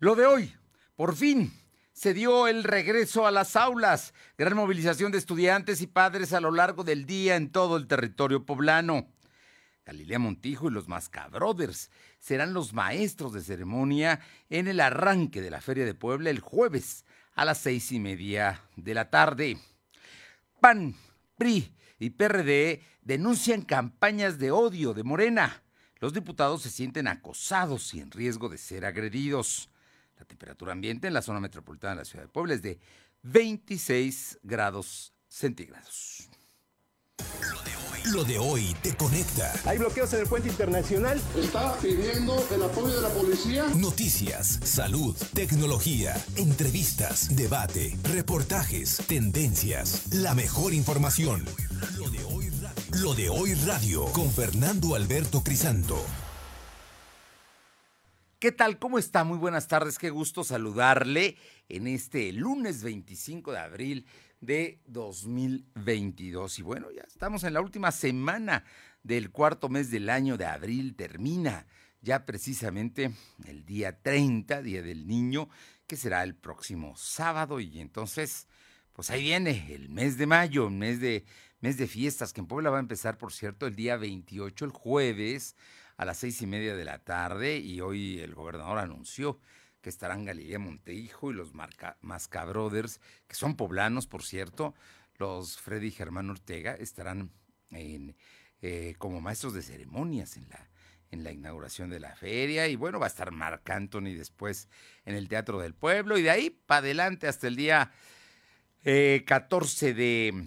Lo de hoy, por fin, se dio el regreso a las aulas. Gran movilización de estudiantes y padres a lo largo del día en todo el territorio poblano. Galilea Montijo y los Mascabrothers serán los maestros de ceremonia en el arranque de la Feria de Puebla el jueves a las seis y media de la tarde. PAN, PRI y PRD denuncian campañas de odio de Morena. Los diputados se sienten acosados y en riesgo de ser agredidos. La temperatura ambiente en la zona metropolitana de la ciudad de Puebla es de 26 grados centígrados. Lo de hoy te conecta. Hay bloqueos en el puente internacional. Está pidiendo el apoyo de la policía. Noticias, salud, tecnología, entrevistas, debate, reportajes, tendencias, la mejor información. Lo de hoy radio, Lo de hoy radio con Fernando Alberto Crisanto. ¿Qué tal? ¿Cómo está? Muy buenas tardes. Qué gusto saludarle en este lunes 25 de abril de 2022. Y bueno, ya estamos en la última semana del cuarto mes del año de abril. Termina ya precisamente el día 30, Día del Niño, que será el próximo sábado. Y entonces, pues ahí viene el mes de mayo, mes de, mes de fiestas, que en Puebla va a empezar, por cierto, el día 28, el jueves a las seis y media de la tarde y hoy el gobernador anunció que estarán Galilea Montehijo y los Masca Brothers, que son poblanos, por cierto, los Freddy y Germán Ortega estarán en, eh, como maestros de ceremonias en la, en la inauguración de la feria y bueno, va a estar Marc Anthony después en el Teatro del Pueblo y de ahí para adelante hasta el día 14 eh, de,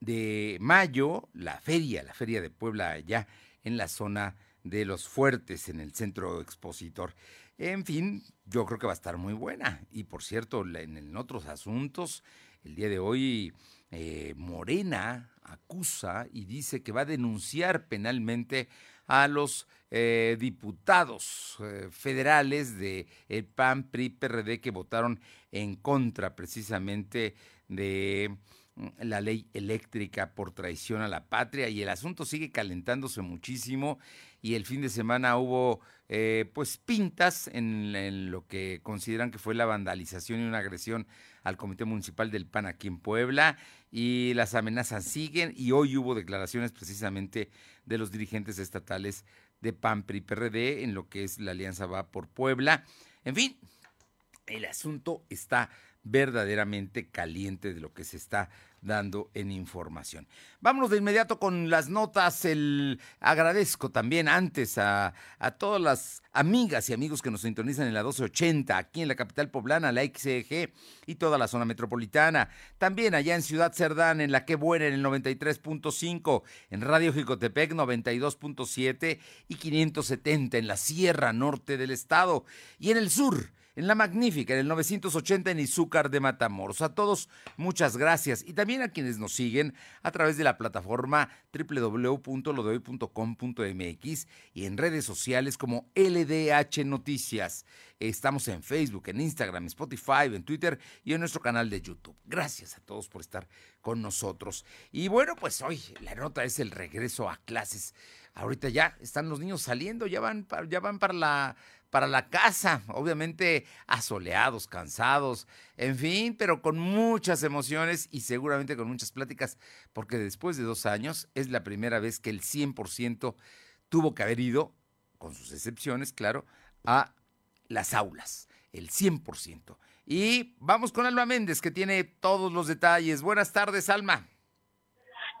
de mayo, la feria, la feria de Puebla allá en la zona de los fuertes en el centro expositor. En fin, yo creo que va a estar muy buena. Y por cierto, en, otros asuntos, el día de hoy eh, Morena acusa y dice que va a denunciar penalmente a los eh, diputados eh, federales de el PAN, PRI, PRD que votaron en contra precisamente de mm, la ley eléctrica por traición a la patria y el asunto sigue calentándose muchísimo y el fin de semana hubo eh, pues pintas en, lo que consideran que fue la vandalización y una agresión al Comité Municipal del PAN aquí en Puebla y las amenazas siguen y hoy hubo declaraciones precisamente de los dirigentes estatales de PAN, PRI, PRD en lo que es la Alianza Va por Puebla. En fin, el asunto está verdaderamente caliente de lo que se está dando en información. Vámonos de inmediato con las notas. El agradezco también antes a, a, todas las amigas y amigos que nos sintonizan en la 1280, aquí en la capital poblana, la XEG y toda la zona metropolitana. También allá en Ciudad Cerdán, en la que buena, en el 93.5, en Radio Jicotepec 92.7 y 570 en la Sierra Norte del Estado. Y en el sur, en La Magnífica, en el 980 en Izúcar de Matamoros. A todos, muchas gracias. Y también a quienes nos siguen a través de la plataforma www.lodehoy.com.mx y en redes sociales como LDH Noticias. Estamos en Facebook, en Instagram, en Spotify, en Twitter y en nuestro canal de YouTube. Gracias a todos por estar con nosotros. Y bueno, pues hoy la nota es el regreso a clases. Ahorita ya están los niños saliendo, ya van, ya van para la para la casa, obviamente asoleados, cansados, en fin, pero con muchas emociones y seguramente con muchas pláticas, porque después de dos años es la primera vez que el 100% tuvo que haber ido, con sus excepciones, claro, a las aulas, el 100%. Y vamos con Alma Méndez, que tiene todos los detalles. Buenas tardes, Alma.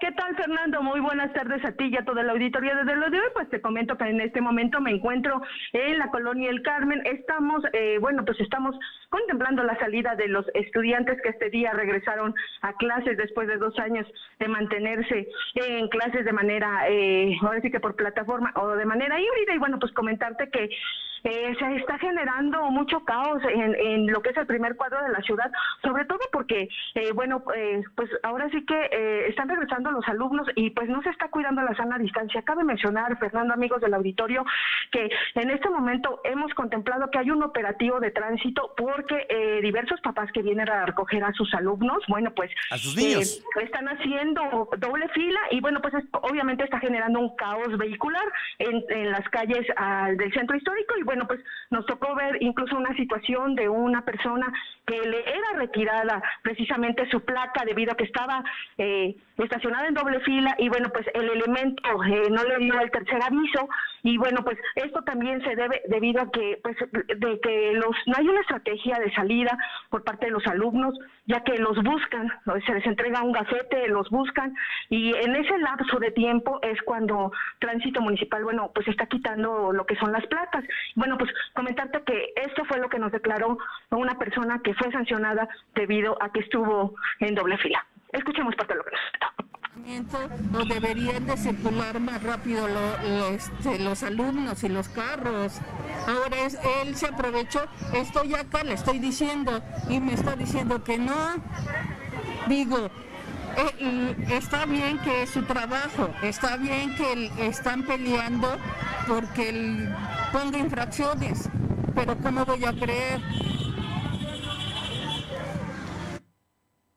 ¿Qué tal, Fernando? Muy buenas tardes a ti y a toda la auditoría. Desde lo de hoy, pues te comento que en este momento me encuentro en la colonia El Carmen. Estamos, eh, bueno, pues estamos contemplando la salida de los estudiantes que este día regresaron a clases después de dos años de mantenerse en clases de manera, eh, ahora sí que por plataforma o de manera híbrida. Y bueno, pues comentarte que eh, se está generando mucho caos en, en, lo que es el primer cuadro de la ciudad, sobre todo porque, eh, bueno, eh, pues ahora sí que eh, están regresando los alumnos y pues no se está cuidando la sana distancia. Cabe mencionar, Fernando, amigos del auditorio, que en este momento hemos contemplado que hay un operativo de tránsito porque eh, diversos papás que vienen a recoger a sus alumnos, bueno, pues a sus niños. están haciendo doble fila y bueno, pues obviamente está generando un caos vehicular en, en las calles ah, del centro histórico y bueno, bueno, pues nos tocó ver incluso una situación de una persona que le era retirada precisamente su placa debido a que estaba eh, estacionada en doble fila y bueno, pues el elemento eh, no le dio el tercer aviso y bueno, pues esto también se debe debido a que pues de que los no hay una estrategia de salida por parte de los alumnos, ya que los buscan, se les entrega un gafete, los buscan y en ese lapso de tiempo es cuando Tránsito Municipal, bueno, pues está quitando lo que son las placas. Bueno, pues comentarte que esto fue lo que nos declaró una persona que fue sancionada debido a que estuvo en doble fila. Escuchemos parte de lo que nos o deberían de circular más rápido este, los alumnos y los carros. Ahora es, él se aprovechó, estoy acá, le estoy diciendo, y me está diciendo que no. Digo, eh, está bien que es su trabajo, está bien que están peleando porque él ponga infracciones, pero ¿cómo voy a creer?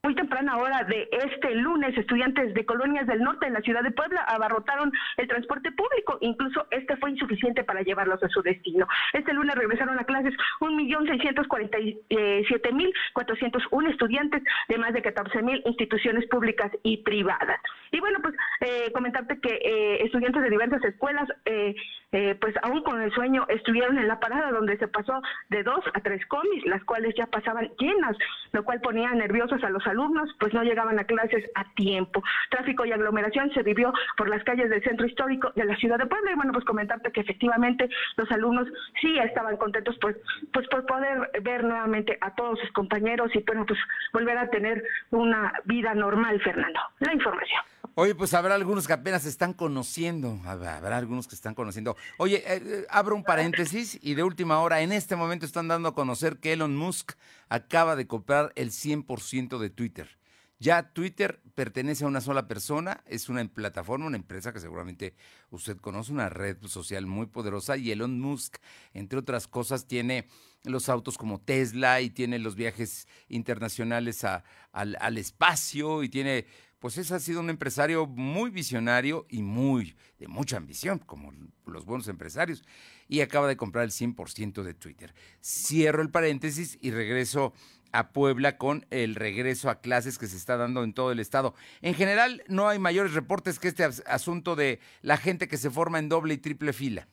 Muy temprana hora de este lunes, estudiantes de colonias del norte en la ciudad de Puebla abarrotaron el transporte público. Incluso este fue insuficiente para llevarlos a su destino. Este lunes regresaron a clases 1.647.401 estudiantes de más de 14.000 instituciones públicas y privadas. Y bueno, pues eh, comentarte que eh, estudiantes de diversas escuelas, eh, pues aún con el sueño, estuvieron en la parada donde se pasó de dos a tres comis, las cuales ya pasaban llenas, lo cual ponía nerviosos a los alumnos pues no llegaban a clases a tiempo. Tráfico y aglomeración se vivió por las calles del centro histórico de la ciudad de Puebla y bueno, pues comentarte que efectivamente los alumnos sí estaban contentos pues, pues por poder ver nuevamente a todos sus compañeros y bueno, pues volver a tener una vida normal, Fernando. La información. Oye, pues habrá algunos que apenas están conociendo, habrá algunos que están conociendo. Oye, eh, eh, abro un paréntesis y de última hora, en este momento están dando a conocer que Elon Musk acaba de comprar el 100% de Twitter. Ya Twitter pertenece a una sola persona, es una plataforma, una empresa que seguramente usted conoce, una red social muy poderosa y Elon Musk, entre otras cosas, tiene los autos como Tesla y tiene los viajes internacionales al espacio y tiene pues ese ha sido un empresario muy visionario y muy de mucha ambición, como los buenos empresarios, y acaba de comprar el 100% de Twitter. Cierro el paréntesis y regreso a Puebla con el regreso a clases que se está dando en todo el estado. En general, no hay mayores reportes que este asunto de la gente que se forma en doble y triple fila.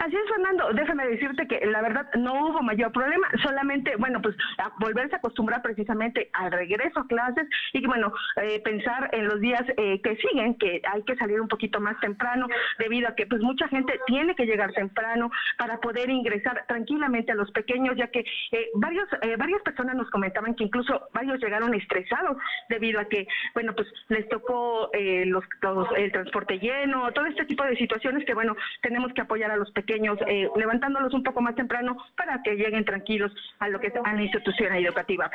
Así es, Fernando, déjame decirte que la verdad no hubo mayor problema, solamente, bueno, pues volverse a acostumbrar precisamente al regreso a clases y, bueno, eh, pensar en los días eh, que siguen, que hay que salir un poquito más temprano, debido a que pues mucha gente tiene que llegar temprano para poder ingresar tranquilamente a los pequeños, ya que eh, varios, varias personas nos comentaban que incluso varios llegaron estresados debido a que, bueno, pues les tocó los, el transporte lleno, todo este tipo de situaciones que, bueno, tenemos que apoyar a los pequeños, eh, levantándolos un poco más temprano para que lleguen tranquilos a lo que es a la institución educativa.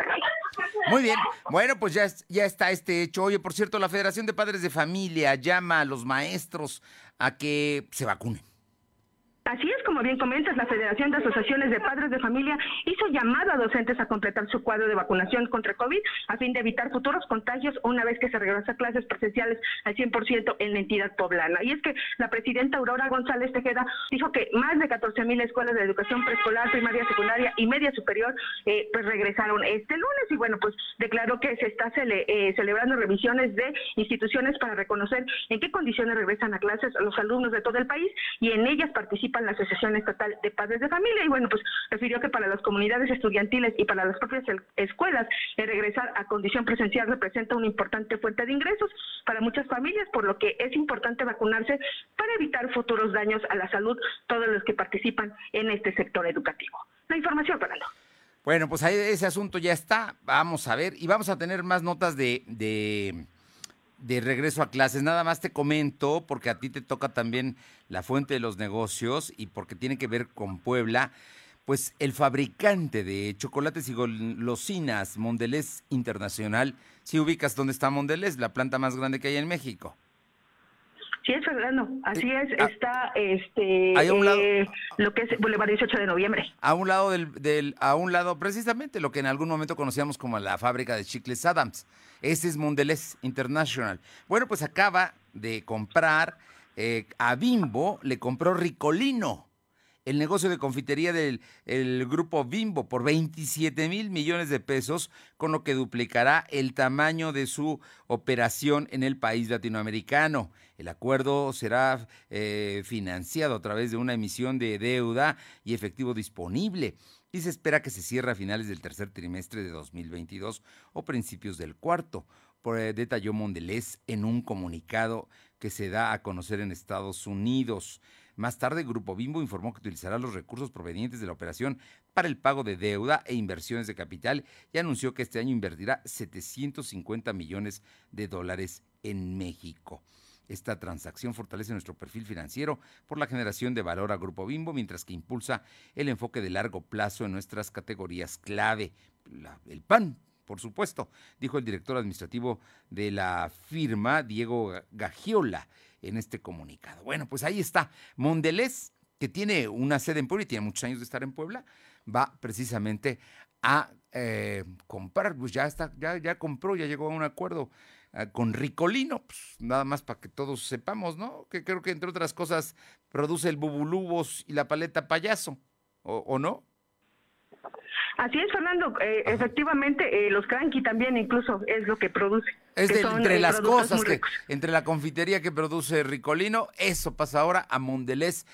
Muy bien, bueno, pues ya, ya está este hecho. Oye, por cierto, la Federación de Padres de Familia llama a los maestros a que se vacunen. Así es, como bien comentas, la Federación de Asociaciones de Padres de Familia hizo llamado a docentes a completar su cuadro de vacunación contra COVID a fin de evitar futuros contagios una vez que se regresa a clases presenciales al 100% en la entidad poblana. Y es que la presidenta Aurora González Tejeda dijo que más de 14 mil escuelas de educación preescolar, primaria, secundaria y media superior eh, pues regresaron este lunes y bueno, pues declaró que se está eh, celebrando revisiones de instituciones para reconocer en qué condiciones regresan a clases los alumnos de todo el país y en ellas participan en la Asociación Estatal de Padres de Familia y bueno, pues refirió que para las comunidades estudiantiles y para las propias escuelas el regresar a condición presencial representa una importante fuente de ingresos para muchas familias, por lo que es importante vacunarse para evitar futuros daños a la salud todos los que participan en este sector educativo. La información, Fernando. Bueno, pues ahí ese asunto ya está. Vamos a ver y vamos a tener más notas de de regreso a clases. Nada más te comento, porque a ti te toca también la fuente de los negocios y porque tiene que ver con Puebla, pues el fabricante de chocolates y golosinas Mondelez Internacional, si ubicas dónde está Mondelez, la planta más grande que hay en México. Sí, es Fernando, así es, ah, está este eh, lo que es Boulevard 18 de noviembre. A un lado del, del, a un lado precisamente lo que en algún momento conocíamos como la fábrica de chicles Adams. Ese es Mondelez International. Bueno, pues acaba de comprar eh, a Bimbo, le compró Ricolino. El negocio de confitería del el grupo Bimbo por 27 mil millones de pesos, con lo que duplicará el tamaño de su operación en el país latinoamericano. El acuerdo será eh, financiado a través de una emisión de deuda y efectivo disponible y se espera que se cierre a finales del tercer trimestre de 2022 o principios del cuarto. Por, eh, detalló Mondelez en un comunicado que se da a conocer en Estados Unidos. Más tarde, Grupo Bimbo informó que utilizará los recursos provenientes de la operación para el pago de deuda e inversiones de capital y anunció que este año invertirá 750 millones de dólares en México. Esta transacción fortalece nuestro perfil financiero por la generación de valor a Grupo Bimbo, mientras que impulsa el enfoque de largo plazo en nuestras categorías clave. el PAN, por supuesto, dijo el director administrativo de la firma, Diego Gagiola, en este comunicado. Bueno, pues ahí está. Mondelez, que tiene una sede en Puebla y tiene muchos años de estar en Puebla, va precisamente a eh, comprar, pues ya está, ya, ya compró, ya llegó a un acuerdo eh, con Ricolino, pues nada más para que todos sepamos, ¿no? Que creo que entre otras cosas produce el bubulubos y la paleta payaso, ¿o no? Así es, Fernando. Eh, efectivamente, eh, los cranky también incluso es lo que produce. Es entre eh, las cosas que, entre la confitería que produce Ricolino, eso pasa ahora a Mondelez,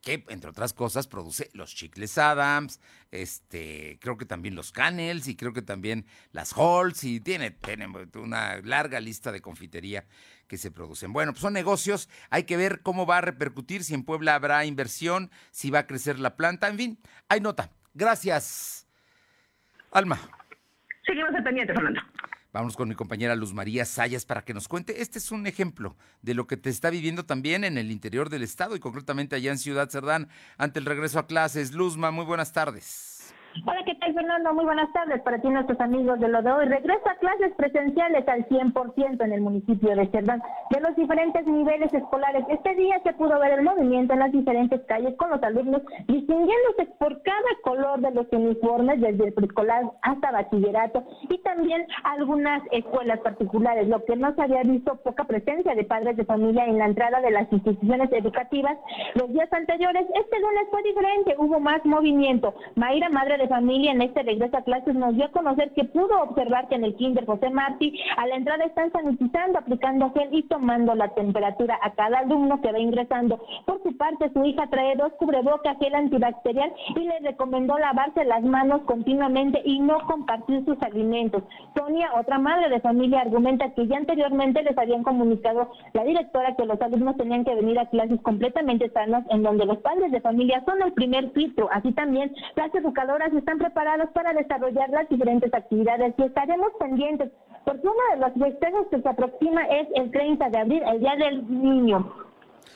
que, entre otras cosas produce los chicles Adams, este, creo que también los Canels y creo que también las Halls y tiene, tiene una larga lista de confitería que se producen. Bueno, pues son negocios, hay que ver cómo va a repercutir, si en Puebla habrá inversión, si va a crecer la planta, en fin, hay nota. Gracias. Alma. Seguimos al pendiente, Fernando. Vamos con mi compañera Luz María Sayas para que nos cuente. Este es un ejemplo de lo que te está viviendo también en el interior del estado y concretamente allá en Ciudad Cerdán ante el regreso a clases. Luzma, muy buenas tardes. Hola, ¿qué tal, Fernando? Muy buenas tardes para ti, nuestros amigos de lo de hoy. Regresa a clases presenciales al 100% en el municipio de Cerdán de los diferentes niveles escolares. Este día se pudo ver el movimiento en las diferentes calles con los alumnos distinguiéndose por cada color de los uniformes, desde el preescolar hasta bachillerato y también algunas escuelas particulares, lo que no se había visto poca presencia de padres de familia en la entrada de las instituciones educativas los días anteriores. Este lunes fue diferente, hubo más movimiento. Mayra, madre de familia en este regreso a clases nos dio a conocer que pudo observar que en el kinder José Martí a la entrada están sanitizando, aplicando gel y tomando la temperatura a cada alumno que va ingresando. Por su parte, su hija trae dos cubrebocas, gel antibacterial y le recomendó lavarse las manos continuamente y no compartir sus alimentos. Sonia, otra madre de familia, argumenta que ya anteriormente les habían comunicado la directora que los alumnos tenían que venir a clases completamente sanos, en donde los padres de familia son el primer filtro. Así también las educadoras están preparados para desarrollar las diferentes actividades y estaremos pendientes, porque uno de los festejos que se aproxima es el 30 de abril, el Día del Niño.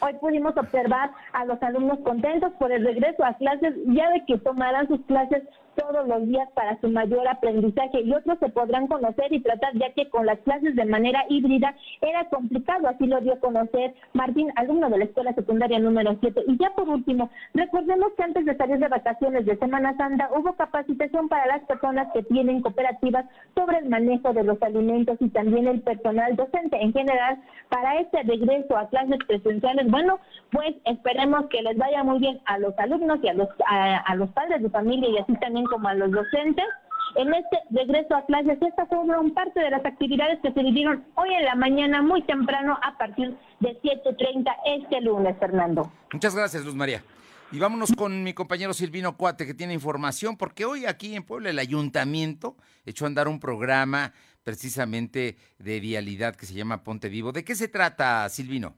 Hoy pudimos observar a los alumnos contentos por el regreso a clases, ya de que tomarán sus clases todos los días para su mayor aprendizaje y otros se podrán conocer y tratar ya que con las clases de manera híbrida era complicado, así lo dio a conocer Martín, alumno de la escuela secundaria número 7. Y ya por último, recordemos que antes de salir de vacaciones de Semana Santa hubo capacitación para las personas que tienen cooperativas sobre el manejo de los alimentos y también el personal docente en general para este regreso a clases presenciales. Bueno, pues esperemos que les vaya muy bien a los alumnos y a los, a los padres de familia y así también como a los docentes en este regreso a clases. Esta fueron parte de las actividades que se vivieron hoy en la mañana, muy temprano, a partir de 7.30 este lunes, Fernando. Muchas gracias, Luz María. Y vámonos con mi compañero Silvino Cuate, que tiene información, porque hoy aquí en Puebla el ayuntamiento echó a andar un programa precisamente de vialidad que se llama Ponte Vivo. ¿De qué se trata, Silvino?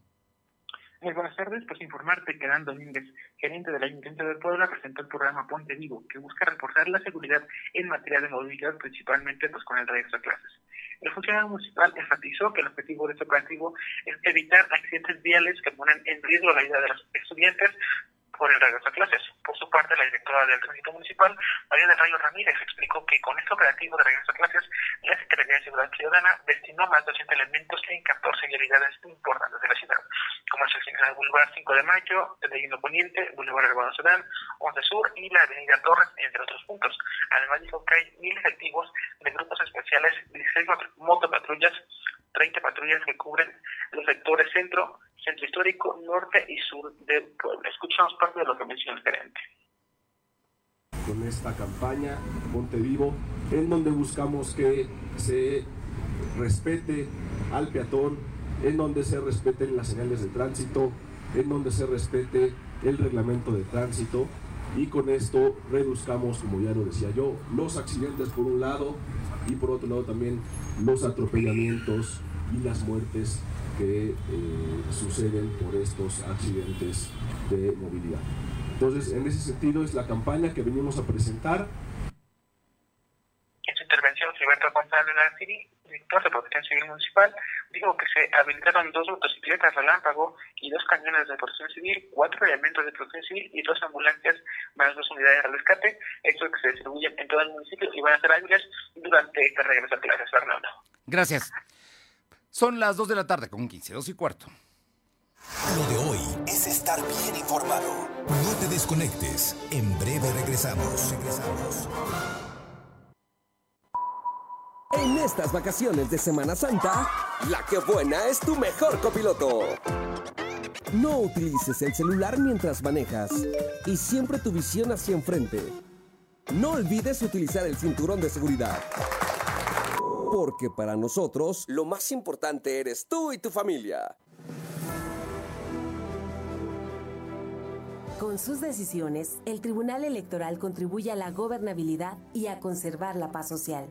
Muy buenas tardes, pues informarte que Dan Domínguez, gerente del Ayuntamiento de Puebla, presentó el programa Ponte Vivo, que busca reforzar la seguridad en materia de movilidad, principalmente pues con el regreso a clases. El funcionario municipal enfatizó que el objetivo de este operativo es evitar accidentes viales que ponen en riesgo la vida de los estudiantes, por el regreso a clases. Por su parte, la directora del Tránsito Municipal, María del Rayo Ramírez, explicó que con este operativo de regreso a clases, la Secretaría de Seguridad Ciudadana destinó más de 200 elementos en 14 vialidades importantes de la ciudad, como el sección del Boulevard 5 de Mayo, el de Guindo Poniente, Boulevard Urbano Sudán, 11 Sur y la Avenida Torres, entre otros puntos. Además, dijo que hay mil efectivos de grupos especiales, 16 motopatrullas, 30 patrullas que cubren los sectores centro, centro histórico, norte y sur de Puebla. Escuchamos parte de lo que menciona el gerente. Con esta campaña Ponte Vivo, en donde buscamos que se respete al peatón, en donde se respeten las señales de tránsito, en donde se respete el reglamento de tránsito y con esto reduzcamos, como ya lo decía yo, los accidentes por un lado y por otro lado también los atropellamientos y las muertes que eh, suceden por estos accidentes de movilidad. Entonces, en ese sentido es la campaña que venimos a presentar. En su intervención, Gilberto González City director de Protección Civil Municipal, dijo que se habilitaron dos motocicletas relámpago y dos cañones de protección civil, cuatro elementos de protección civil y dos ambulancias más dos unidades de rescate, estos que se distribuyen en todo el municipio y van a ser hábiles durante este regreso a clases, Fernando. Gracias. Son las 2 de la tarde con 15, 2 y cuarto. Lo de hoy es estar bien informado. No te desconectes. En breve regresamos. Regresamos. En estas vacaciones de Semana Santa, la que buena es tu mejor copiloto. No utilices el celular mientras manejas y siempre tu visión hacia enfrente. No olvides utilizar el cinturón de seguridad. Porque para nosotros, lo más importante eres tú y tu familia. Con sus decisiones, el Tribunal Electoral contribuye a la gobernabilidad y a conservar la paz social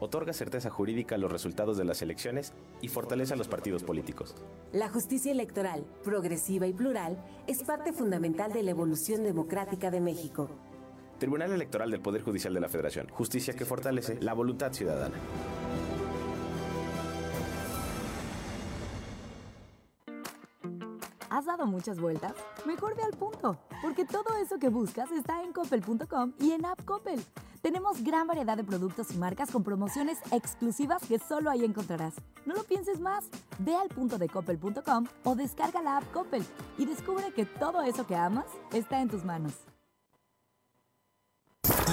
otorga certeza jurídica a los resultados de las elecciones y fortalece a los partidos políticos. La justicia electoral, progresiva y plural, es parte fundamental de la evolución democrática de México. Tribunal Electoral del Poder Judicial de la Federación, justicia que fortalece la voluntad ciudadana. ¿Has dado muchas vueltas? Mejor ve al punto, porque todo eso que buscas está en coppel.com y en App Coppel. Tenemos gran variedad de productos y marcas con promociones exclusivas que solo ahí encontrarás. No lo pienses más. Ve al punto de coppel.com o descarga la app Coppel y descubre que todo eso que amas está en tus manos.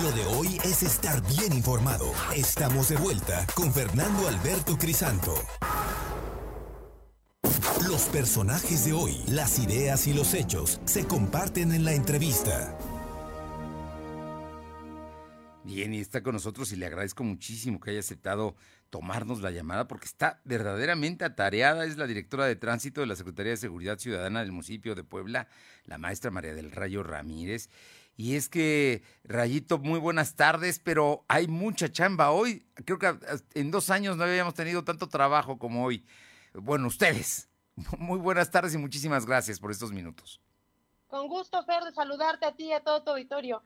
Lo de hoy es estar bien informado. Estamos de vuelta con Fernando Alberto Crisanto. Los personajes de hoy, las ideas y los hechos se comparten en la entrevista. Bien, y está con nosotros y le agradezco muchísimo que haya aceptado tomarnos la llamada porque está verdaderamente atareada. Es la directora de tránsito de la Secretaría de Seguridad Ciudadana del municipio de Puebla, la maestra María del Rayo Ramírez. Y es que, Rayito, muy buenas tardes, pero hay mucha chamba hoy. Creo que en dos años no habíamos tenido tanto trabajo como hoy. Bueno, ustedes. Muy buenas tardes y muchísimas gracias por estos minutos. Con gusto, Fer, de saludarte a ti y a todo tu auditorio.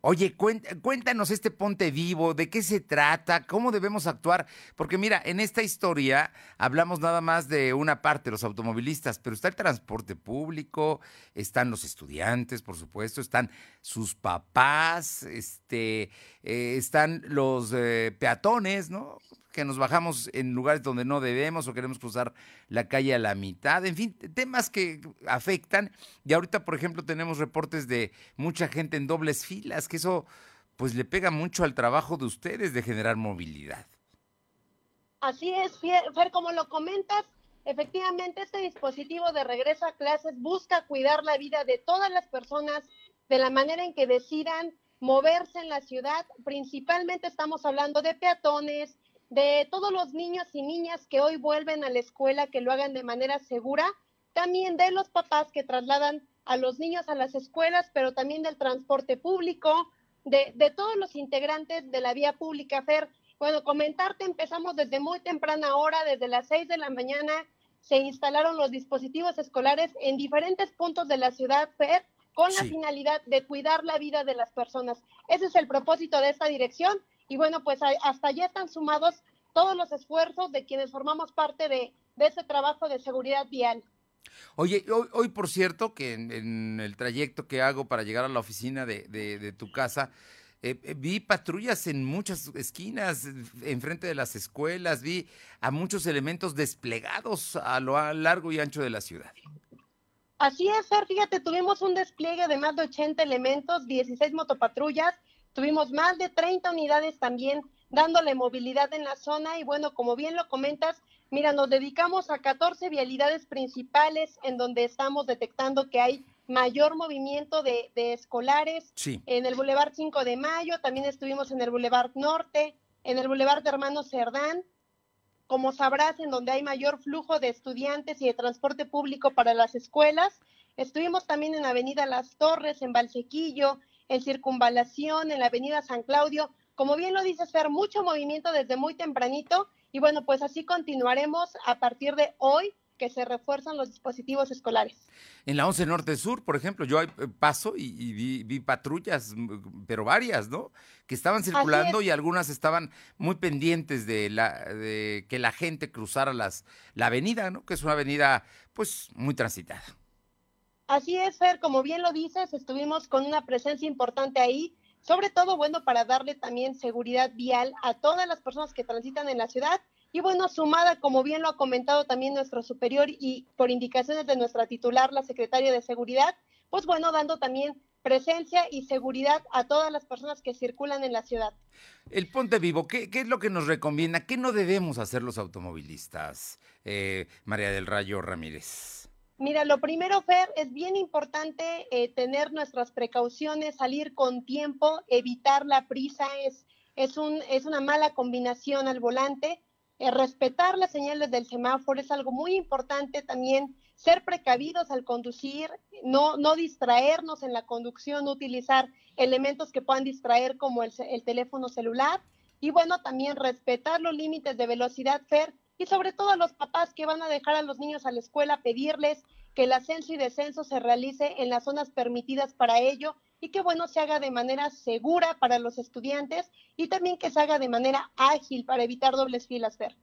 Oye, cuéntanos este Ponte Vivo, ¿de qué se trata? ¿Cómo debemos actuar? Porque mira, en esta historia hablamos nada más de una parte, los automovilistas, pero está el transporte público, están los estudiantes, por supuesto, están sus papás, este, eh, están los eh, peatones, ¿no? que nos bajamos en lugares donde no debemos o queremos cruzar la calle a la mitad, en fin, temas que afectan. Y ahorita, por ejemplo, tenemos reportes de mucha gente en dobles filas, que eso pues le pega mucho al trabajo de ustedes de generar movilidad. Así es, Fer, como lo comentas, efectivamente este dispositivo de regreso a clases busca cuidar la vida de todas las personas de la manera en que decidan moverse en la ciudad. Principalmente estamos hablando de peatones, de todos los niños y niñas que hoy vuelven a la escuela, que lo hagan de manera segura, también de los papás que trasladan a los niños a las escuelas, pero también del transporte público, de, de todos los integrantes de la vía pública, Fer. Bueno, comentarte, empezamos desde muy temprana hora, desde las seis de la mañana, se instalaron los dispositivos escolares en diferentes puntos de la ciudad, Fer, con la finalidad de cuidar la vida de las personas. Ese es el propósito de esta dirección y bueno, pues hasta allá están sumados todos los esfuerzos de quienes formamos parte de, ese trabajo de seguridad vial. Oye, hoy, por cierto, que en, el trayecto que hago para llegar a la oficina de, tu casa, eh, eh, vi patrullas en muchas esquinas, enfrente de las escuelas, vi a muchos elementos desplegados a lo largo y ancho de la ciudad. Así es, Fer, fíjate, tuvimos un despliegue de más de 80 elementos, 16 motopatrullas, Tuvimos más de 30 unidades también dándole movilidad en la zona y bueno, como bien lo comentas, Mira, nos dedicamos a 14 vialidades principales en donde estamos detectando que hay mayor movimiento de, escolares. En el Boulevard 5 de Mayo, también estuvimos en el Boulevard Norte, en el Boulevard de Hermanos Cerdán, como sabrás, en donde hay mayor flujo de estudiantes y de transporte público para las escuelas. Estuvimos también en Avenida Las Torres, en Valsequillo, en Circunvalación, en la Avenida San Claudio. Como bien lo dices, Fer, mucho movimiento desde muy tempranito y bueno, pues así continuaremos a partir de hoy que se refuerzan los dispositivos escolares. En la 11 Norte Sur, por ejemplo, yo eh, paso y, vi, patrullas, pero varias, ¿no? Que estaban circulando y algunas estaban muy pendientes de, la, de que la gente cruzara las, la avenida, ¿no? Que es una avenida, pues, muy transitada. Así es, Fer, como bien lo dices, estuvimos con una presencia importante ahí, sobre todo, bueno, para darle también seguridad vial a todas las personas que transitan en la ciudad y bueno, sumada, como bien lo ha comentado también nuestro superior y por indicaciones de nuestra titular, la secretaria de Seguridad, pues bueno, dando también presencia y seguridad a todas las personas que circulan en la ciudad. El Ponte Vivo, ¿qué, es lo que nos recomienda? ¿Qué no debemos hacer los automovilistas, eh, María del Rayo Ramírez? Mira, lo primero, Fer, es bien importante eh, tener nuestras precauciones, salir con tiempo, evitar la prisa, es, es, un, es una mala combinación al volante. Eh, respetar las señales del semáforo es algo muy importante también, ser precavidos al conducir, no, no distraernos en la conducción, no utilizar elementos que puedan distraer como el, el teléfono celular. Y bueno, también respetar los límites de velocidad, Fer, y sobre todo a los papás que van a dejar a los niños a la escuela, pedirles que el ascenso y descenso se realice en las zonas permitidas para ello y que bueno se haga de manera segura para los estudiantes y también que se haga de manera ágil para evitar dobles filas, Fer.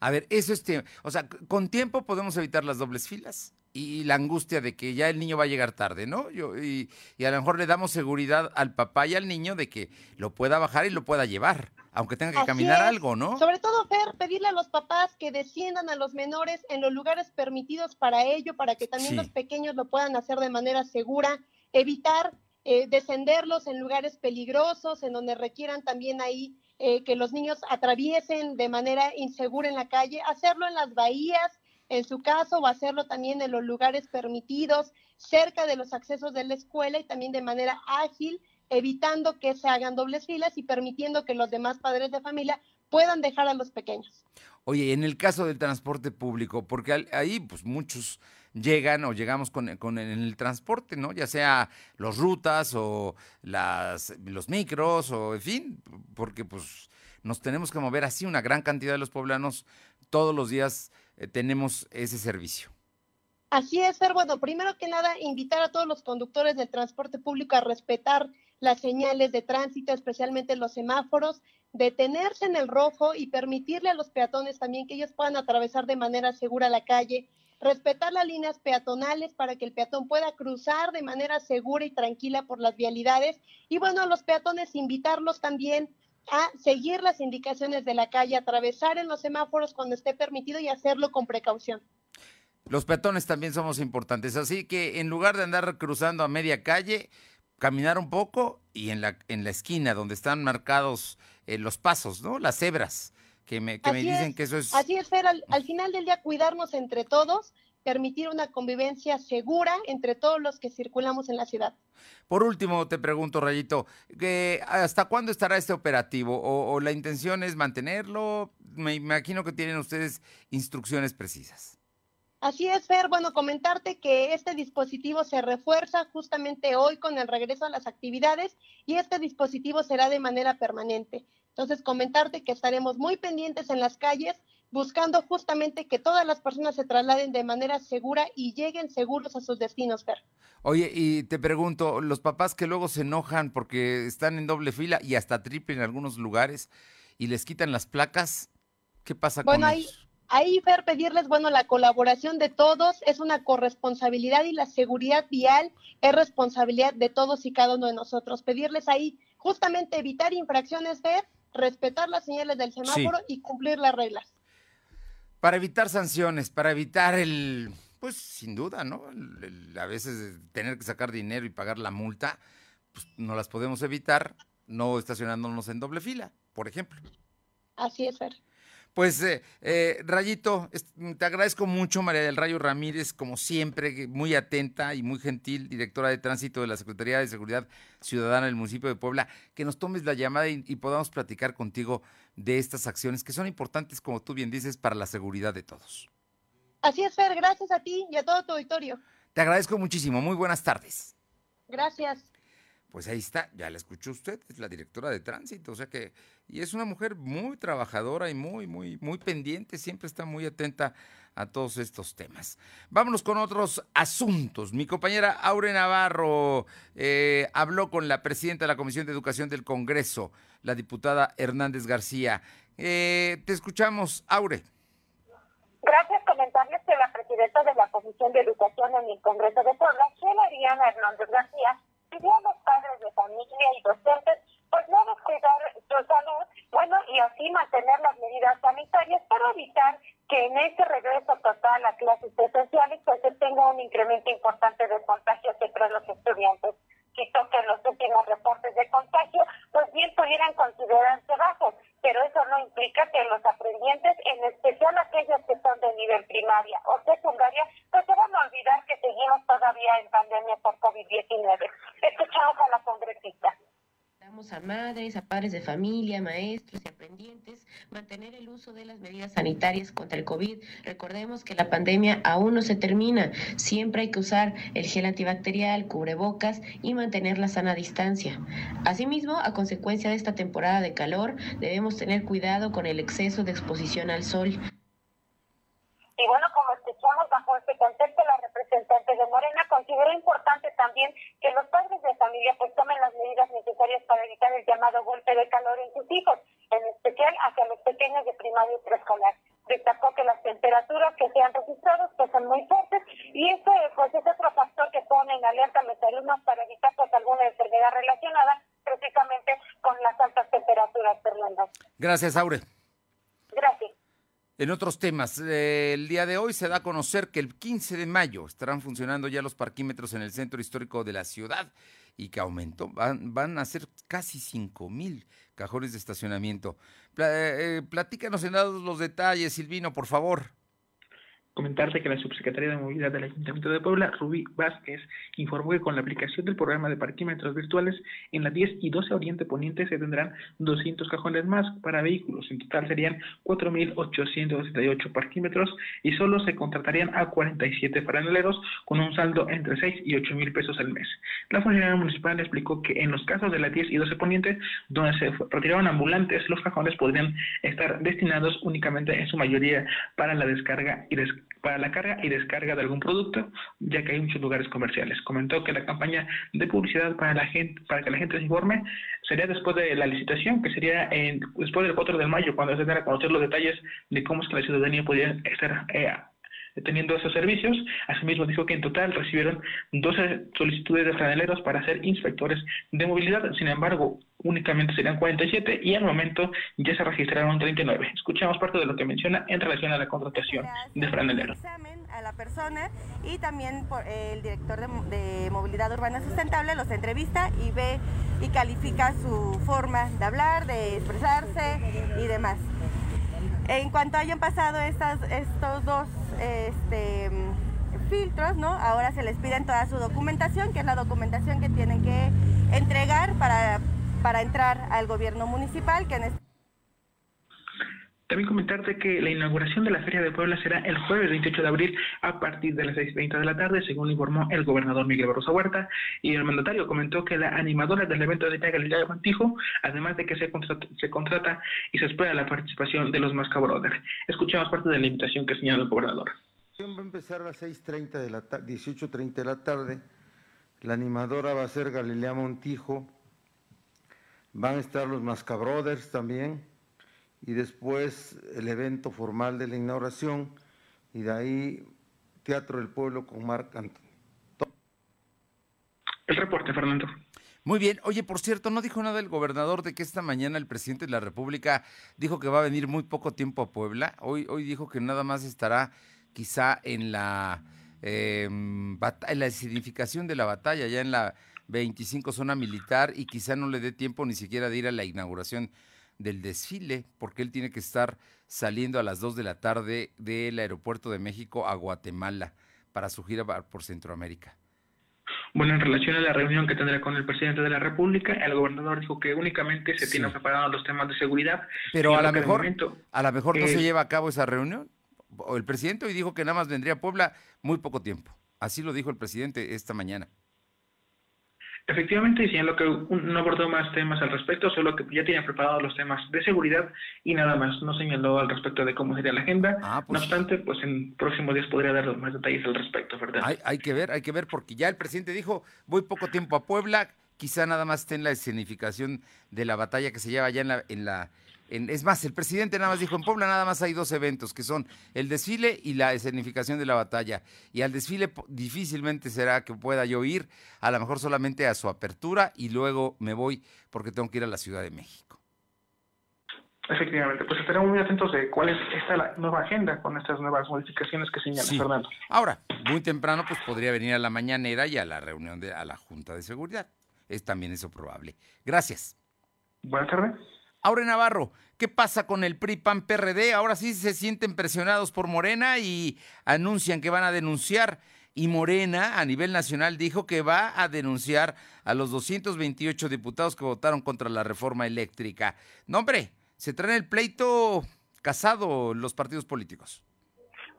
A ver, eso es, o sea, con tiempo podemos evitar las dobles filas y la angustia de que ya el niño va a llegar tarde, ¿no? Yo, y, y a lo mejor le damos seguridad al papá y al niño de que lo pueda bajar y lo pueda llevar aunque tenga que caminar algo, ¿no? Sobre todo, Fer, pedirle a los papás que desciendan a los menores en los lugares permitidos para ello, para que también los pequeños lo puedan hacer de manera segura, evitar eh, descenderlos en lugares peligrosos, en donde requieran también ahí eh, que los niños atraviesen de manera insegura en la calle, hacerlo en las bahías, en su caso, o hacerlo también en los lugares permitidos, cerca de los accesos de la escuela y también de manera ágil, evitando que se hagan dobles filas y permitiendo que los demás padres de familia puedan dejar a los pequeños. Oye, en el caso del transporte público, porque ahí pues muchos llegan o llegamos con, con el transporte, ¿no? Ya sea los rutas o las, los micros o en fin, porque pues nos tenemos que mover así una gran cantidad de los poblanos todos los días eh, tenemos ese servicio. Así es, ser bueno, primero que nada, invitar a todos los conductores del transporte público a respetar las señales de tránsito, especialmente los semáforos, detenerse en el rojo y permitirle a los peatones también que ellos puedan atravesar de manera segura la calle, respetar las líneas peatonales para que el peatón pueda cruzar de manera segura y tranquila por las vialidades y bueno, a los peatones invitarlos también a seguir las indicaciones de la calle, atravesar en los semáforos cuando esté permitido y hacerlo con precaución. Los peatones también somos importantes, así que en lugar de andar cruzando a media calle, caminar un poco y en la, en la esquina donde están marcados eh, los pasos, ¿no? Las cebras que me, dicen que eso es... Así es, Fer, al, final del día cuidarnos entre todos, permitir una convivencia segura entre todos los que circulamos en la ciudad. Por último, te pregunto, Rayito, ¿hasta cuándo estará este operativo? ¿O, la intención es mantenerlo? Me imagino que tienen ustedes instrucciones precisas. Así es, Fer. Bueno, comentarte que este dispositivo se refuerza justamente hoy con el regreso a las actividades y este dispositivo será de manera permanente. Entonces, comentarte que estaremos muy pendientes en las calles buscando justamente que todas las personas se trasladen de manera segura y lleguen seguros a sus destinos, Fer. Oye, y te pregunto, los papás que luego se enojan porque están en doble fila y hasta triple en algunos lugares y les quitan las placas, ¿qué pasa con ahí, eso? Ahí, Fer, pedirles, bueno, la colaboración de todos es una corresponsabilidad y la seguridad vial es responsabilidad de todos y cada uno de nosotros. Pedirles ahí justamente evitar infracciones, Fer, respetar las señales del semáforo y cumplir las reglas. Para evitar sanciones, para evitar el, pues sin duda, ¿no? a veces tener que sacar dinero y pagar la multa, pues no las podemos evitar no estacionándonos en doble fila, por ejemplo. Así es, Fer. Pues, eh, eh, Rayito, te agradezco mucho, María del Rayo Ramírez, como siempre, muy atenta y muy gentil, directora de tránsito de la Secretaría de Seguridad Ciudadana del municipio de Puebla, que nos tomes la llamada y, y podamos platicar contigo de estas acciones que son importantes, como tú bien dices, para la seguridad de todos. Así es, Fer, gracias a ti y a todo tu auditorio. Te agradezco muchísimo, muy buenas tardes. Gracias. Pues ahí está, ya la escuchó usted, es la directora de tránsito, o sea que, y es una mujer muy trabajadora y muy, muy, muy pendiente, siempre está muy atenta a todos estos temas. Vámonos con otros asuntos. Mi compañera Aure Navarro eh, habló con la presidenta de la Comisión de Educación del Congreso, la diputada Hernández García. Eh, te escuchamos, Aure. Gracias, comentarles que la presidenta de la Comisión de Educación en el Congreso de Puebla, Ariana Hernández García, pidió padres de familia y docentes pues no descuidar su salud, bueno, y así mantener las medidas sanitarias para evitar que en este regreso total a clases presenciales pues se tenga un incremento importante de contagios entre los estudiantes. Quito que los últimos reportes de contagio pues bien pudieran considerarse bajos, pero eso no implica que los aprendientes, en especial aquellos que son de nivel primaria o secundaria, pues se van a olvidar que seguimos todavía en pandemia por COVID-19. Escuchamos a la congresista a madres, a padres de familia, maestros y aprendientes mantener el uso de las medidas sanitarias contra el COVID. Recordemos que la pandemia aún no se termina. Siempre hay que usar el gel antibacterial, cubrebocas y mantener la sana distancia. Asimismo, a consecuencia de esta temporada de calor, debemos tener cuidado con el exceso de exposición al sol. Y bueno, como escuchamos bajo este la representante de Morena considera importante también que los padres de familia pues tomen las medidas necesarias para evitar el llamado golpe de calor en sus hijos, en especial hacia los pequeños de primaria y preescolar. Destacó que las temperaturas que se han registrado pues, son muy fuertes y este pues es otro factor que pone en alerta a los alumnos para evitar pues alguna enfermedad relacionada precisamente con las altas temperaturas, Fernando. Gracias, Aure. Gracias. En otros temas, el día de hoy se da a conocer que el 15 de mayo estarán funcionando ya los parquímetros en el centro histórico de la ciudad y que aumentó, van, van a ser casi 5 mil cajones de estacionamiento. Eh, eh, platícanos en los detalles, Silvino, por favor. Comentarte que la subsecretaria de Movilidad del Ayuntamiento de Puebla, Rubí Vázquez, informó que con la aplicación del programa de parquímetros virtuales, en la 10 y 12 Oriente Poniente se tendrán 200 cajones más para vehículos. En total serían 4.868 parquímetros y solo se contratarían a 47 franeleros con un saldo entre 6 y 8 mil pesos al mes. La funcionaria municipal explicó que en los casos de la 10 y 12 Poniente, donde se retiraban ambulantes, los cajones podrían estar destinados únicamente en su mayoría para la descarga y descarga para la carga y descarga de algún producto, ya que hay muchos lugares comerciales. Comentó que la campaña de publicidad para la gente, para que la gente se informe, sería después de la licitación, que sería en, después del 4 de mayo, cuando se den a conocer los detalles de cómo es que la ciudadanía podría estar eh, teniendo esos servicios. Asimismo, dijo que en total recibieron 12 solicitudes de franeleros para ser inspectores de movilidad. Sin embargo, únicamente serían 47 y al momento ya se registraron 39. Escuchamos parte de lo que menciona en relación a la contratación de franeleros a la persona y también por el director de, de, movilidad urbana sustentable los entrevista y ve y califica su forma de hablar, de expresarse y demás. En cuanto hayan pasado estos dos este, filtros, ¿no? Ahora se les piden toda su documentación, que es la documentación que tienen que entregar para, entrar al gobierno municipal, este también comentarte que la inauguración de la Feria de Puebla será el jueves 28 de abril a partir de las 6.30 de la tarde, según informó el gobernador Miguel Barroso Huerta. Y el mandatario comentó que la animadora del evento de Galilea Mantijo, además de que se contrata, se contrata y se espera la participación de los Masca Brothers. Escuchamos parte de la invitación que señaló el gobernador. Va a empezar a las 6.30 de la 18.30 de la tarde. La animadora va a ser Galilea Montijo. Van a estar los Masca Brothers también y después el evento formal de la inauguración y de ahí Teatro del Pueblo con Marc Anthony. El reporte, Fernando. Muy bien. Oye, por cierto, no dijo nada el gobernador de que esta mañana el presidente de la República dijo que va a venir muy poco tiempo a Puebla. Hoy, hoy dijo que nada más estará quizá en la, em, en la significación de la batalla, ya en la 25 zona militar, y quizá no le dé tiempo ni siquiera de ir a la inauguración del desfile, porque él tiene que estar saliendo a las 2 de la tarde del aeropuerto de México a Guatemala para su gira por Centroamérica. Bueno, en relación a la reunión que tendrá con el presidente de la República, el gobernador dijo que únicamente se tienen preparados los temas de seguridad. Pero a lo mejor, a lo mejor no se lleva a cabo esa reunión. El presidente hoy dijo que nada más vendría a Puebla muy poco tiempo. Así lo dijo el presidente esta mañana. Efectivamente, lo que no abordó más temas al respecto, solo que ya tenía preparados los temas de seguridad y nada más, no señaló al respecto de cómo sería la agenda. Ah, pues no obstante, pues en próximos días podría dar más detalles al respecto, ¿verdad? Hay, hay que ver, hay que ver, porque ya el presidente dijo, voy poco tiempo a Puebla, quizá nada más esté en la escenificación de la batalla que se lleva allá en la, en la es más, el presidente nada más dijo, en Puebla nada más hay dos eventos, que son el desfile y la escenificación de la batalla. Y al desfile difícilmente será que pueda yo ir, a lo mejor solamente a su apertura y luego me voy porque tengo que ir a la Ciudad de México. Efectivamente, pues estaremos muy atentos de cuál es esta la nueva agenda con estas nuevas modificaciones que señala Fernando. Ahora, muy temprano pues podría venir a la mañanera y a la reunión de a la Junta de Seguridad. Es también eso probable. Gracias. Buenas tardes. Aure Navarro, ¿qué pasa con el PRI PAN PRD? Ahora sí se sienten presionados por Morena y anuncian que van a denunciar. Y Morena a nivel nacional dijo que va a denunciar a los 228 diputados que votaron contra la reforma eléctrica. No, hombre, se traen el pleito casado los partidos políticos.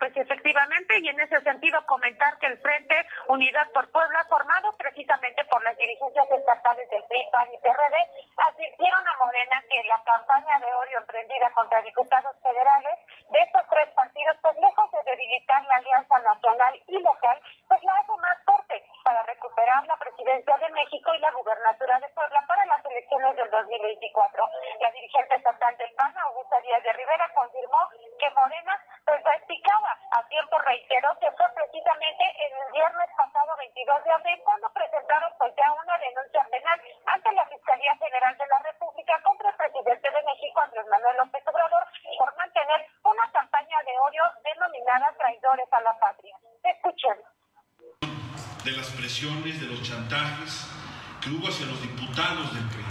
Pues efectivamente, y en ese sentido comentar que el Frente Unidad por Puebla, formado precisamente por las dirigencias estatales del PRI, y PRD, advirtieron a Morena que la campaña de odio emprendida contra diputados federales de estos tres partidos, pues lejos de debilitar la alianza nacional y local, pues la hace más fuerte para recuperar la presidencia de México y la gubernatura de Puebla para las elecciones del 2024. La dirigente estatal del PAN, Augusta Díaz de Rivera, confirmó que Morena pues explicaba a tiempo reiteró que fue precisamente el viernes pasado 22 de abril cuando presentaron pues ya una denuncia penal ante la Fiscalía General de la República contra el presidente de México Andrés Manuel López Obrador por mantener una campaña de odio denominada traidores a la patria. Escuchen. De las presiones, de los chantajes que hubo hacia los diputados del PRI,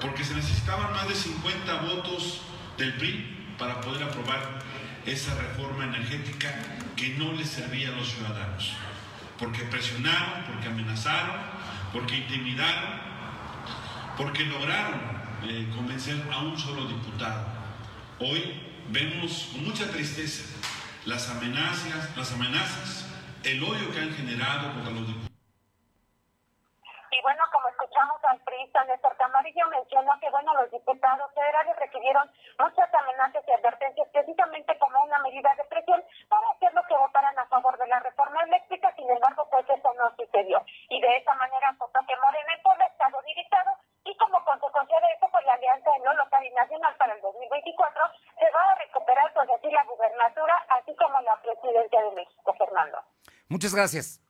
porque se necesitaban más de 50 votos del PRI para poder aprobar esa reforma energética que no le servía a los ciudadanos, porque presionaron, porque amenazaron, porque intimidaron, porque lograron eh, convencer a un solo diputado. Hoy vemos con mucha tristeza las amenazas, las amenazas, el odio que han generado contra los diputados gracias.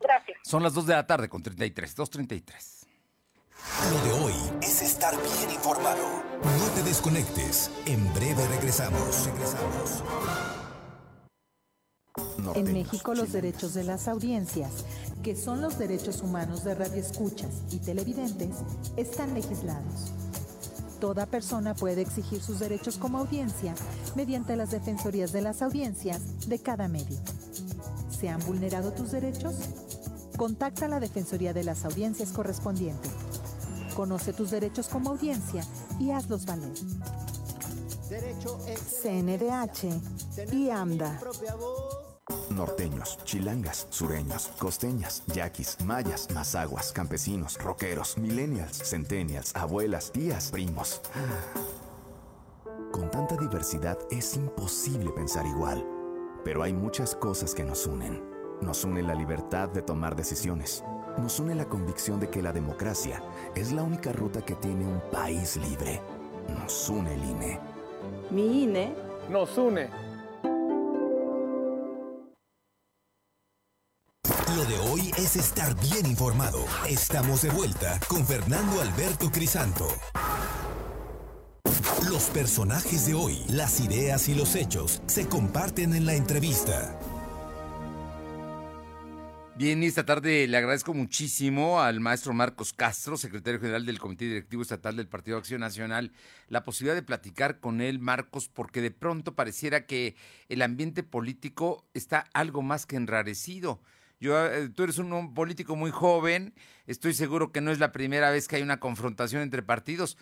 Gracias. Son las 2 de la tarde con 33, 2.33. Lo de hoy es estar bien informado. No te desconectes. En breve regresamos. Regresamos. En México los derechos de las audiencias, que son los derechos humanos de radioescuchas y televidentes, están legislados. Toda persona puede exigir sus derechos como audiencia mediante las defensorías de las audiencias de cada medio. ¿Se han vulnerado tus derechos? Contacta a la Defensoría de las Audiencias correspondiente. Conoce tus derechos como audiencia y hazlos valer. CNDH y AMDA. Norteños, chilangas, sureños, costeñas, yaquis, mayas, mazaguas, campesinos, rockeros, millennials, centennials, abuelas, tías, primos. Con tanta diversidad es imposible pensar igual, pero hay muchas cosas que nos unen nos une la libertad de tomar decisiones. Nos une la convicción de que la democracia es la única ruta que tiene un país libre. Nos une el INE. Mi INE nos une. Lo de hoy es estar bien informado. Estamos de vuelta con Fernando Alberto Crisanto. Los personajes de hoy, las ideas y los hechos se comparten en la entrevista. Bien, esta tarde le agradezco muchísimo al maestro Marcos Castro, secretario general del Comité Directivo Estatal del Partido Acción Nacional, la posibilidad de platicar con él, Marcos, porque de pronto pareciera que el ambiente político está algo más que enrarecido. Yo, eh, tú eres un político muy joven, estoy seguro que no es la primera vez que hay una confrontación entre partidos,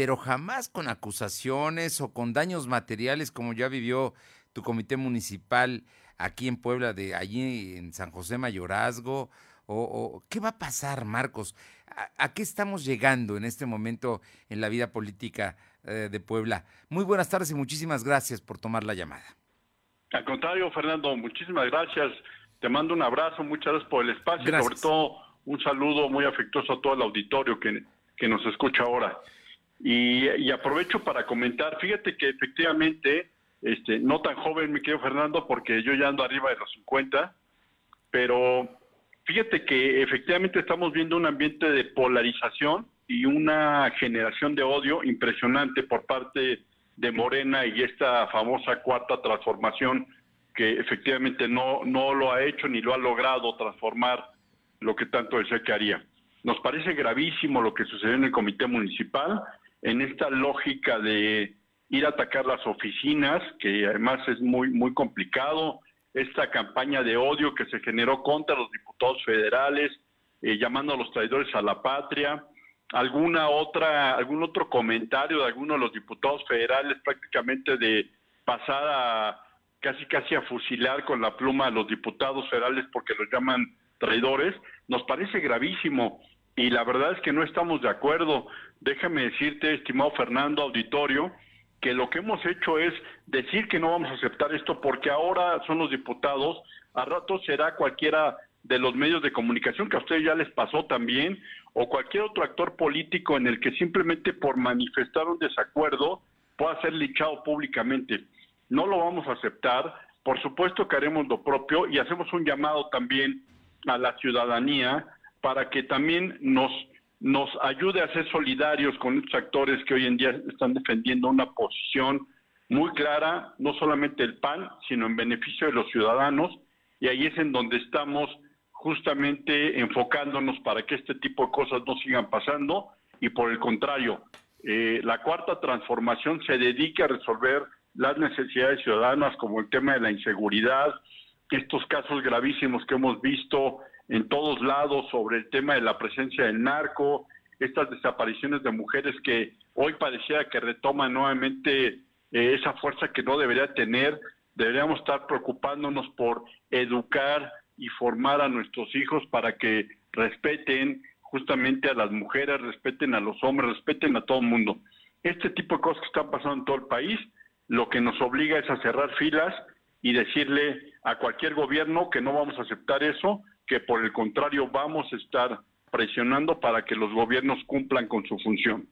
pero jamás con acusaciones o con daños materiales como ya vivió tu comité municipal aquí en Puebla, de allí en San José Mayorazgo? O, ¿Qué va a pasar, Marcos? ¿A, qué estamos llegando en este momento en la vida política eh, de Puebla? Muy buenas tardes y muchísimas gracias por tomar la llamada. Al contrario, Fernando, muchísimas gracias. Te mando un abrazo, muchas gracias por el espacio y sobre todo un saludo muy afectuoso a todo el auditorio que, que nos escucha ahora. Y, aprovecho para comentar, fíjate que efectivamente este, no tan joven, mi querido Fernando, porque yo ya ando arriba de los 50, pero fíjate que efectivamente estamos viendo un ambiente de polarización y una generación de odio impresionante por parte de Morena y esta famosa cuarta transformación que efectivamente no, no lo ha hecho ni lo ha logrado transformar lo que tanto desea que haría. Nos parece gravísimo lo que sucedió en el comité municipal, en esta lógica de ir a atacar las oficinas, que además es muy, muy complicado, esta campaña de odio que se generó contra los diputados federales, eh, llamando a los traidores a la patria, alguna otra, algún otro comentario de alguno de los diputados federales prácticamente de pasar a casi casi a fusilar con la pluma a los diputados federales porque los llaman traidores, nos parece gravísimo y la verdad es que no estamos de acuerdo. Déjame decirte, estimado Fernando Auditorio, que lo que hemos hecho es decir que no vamos a aceptar esto porque ahora son los diputados, a rato será cualquiera de los medios de comunicación que a ustedes ya les pasó también, o cualquier otro actor político en el que simplemente por manifestar un desacuerdo pueda ser lichado públicamente. No lo vamos a aceptar, por supuesto que haremos lo propio y hacemos un llamado también a la ciudadanía para que también nos nos ayude a ser solidarios con estos actores que hoy en día están defendiendo una posición muy clara, no solamente el PAN, sino en beneficio de los ciudadanos, y ahí es en donde estamos justamente enfocándonos para que este tipo de cosas no sigan pasando, y por el contrario, eh, la cuarta transformación se dedica a resolver las necesidades ciudadanas como el tema de la inseguridad, estos casos gravísimos que hemos visto en todos lados sobre el tema de la presencia del narco, estas desapariciones de mujeres que hoy pareciera que retoman nuevamente eh, esa fuerza que no debería tener. Deberíamos estar preocupándonos por educar y formar a nuestros hijos para que respeten justamente a las mujeres, respeten a los hombres, respeten a todo el mundo. Este tipo de cosas que están pasando en todo el país, lo que nos obliga es a cerrar filas y decirle a cualquier gobierno que no vamos a aceptar eso que por el contrario vamos a estar presionando para que los gobiernos cumplan con su función.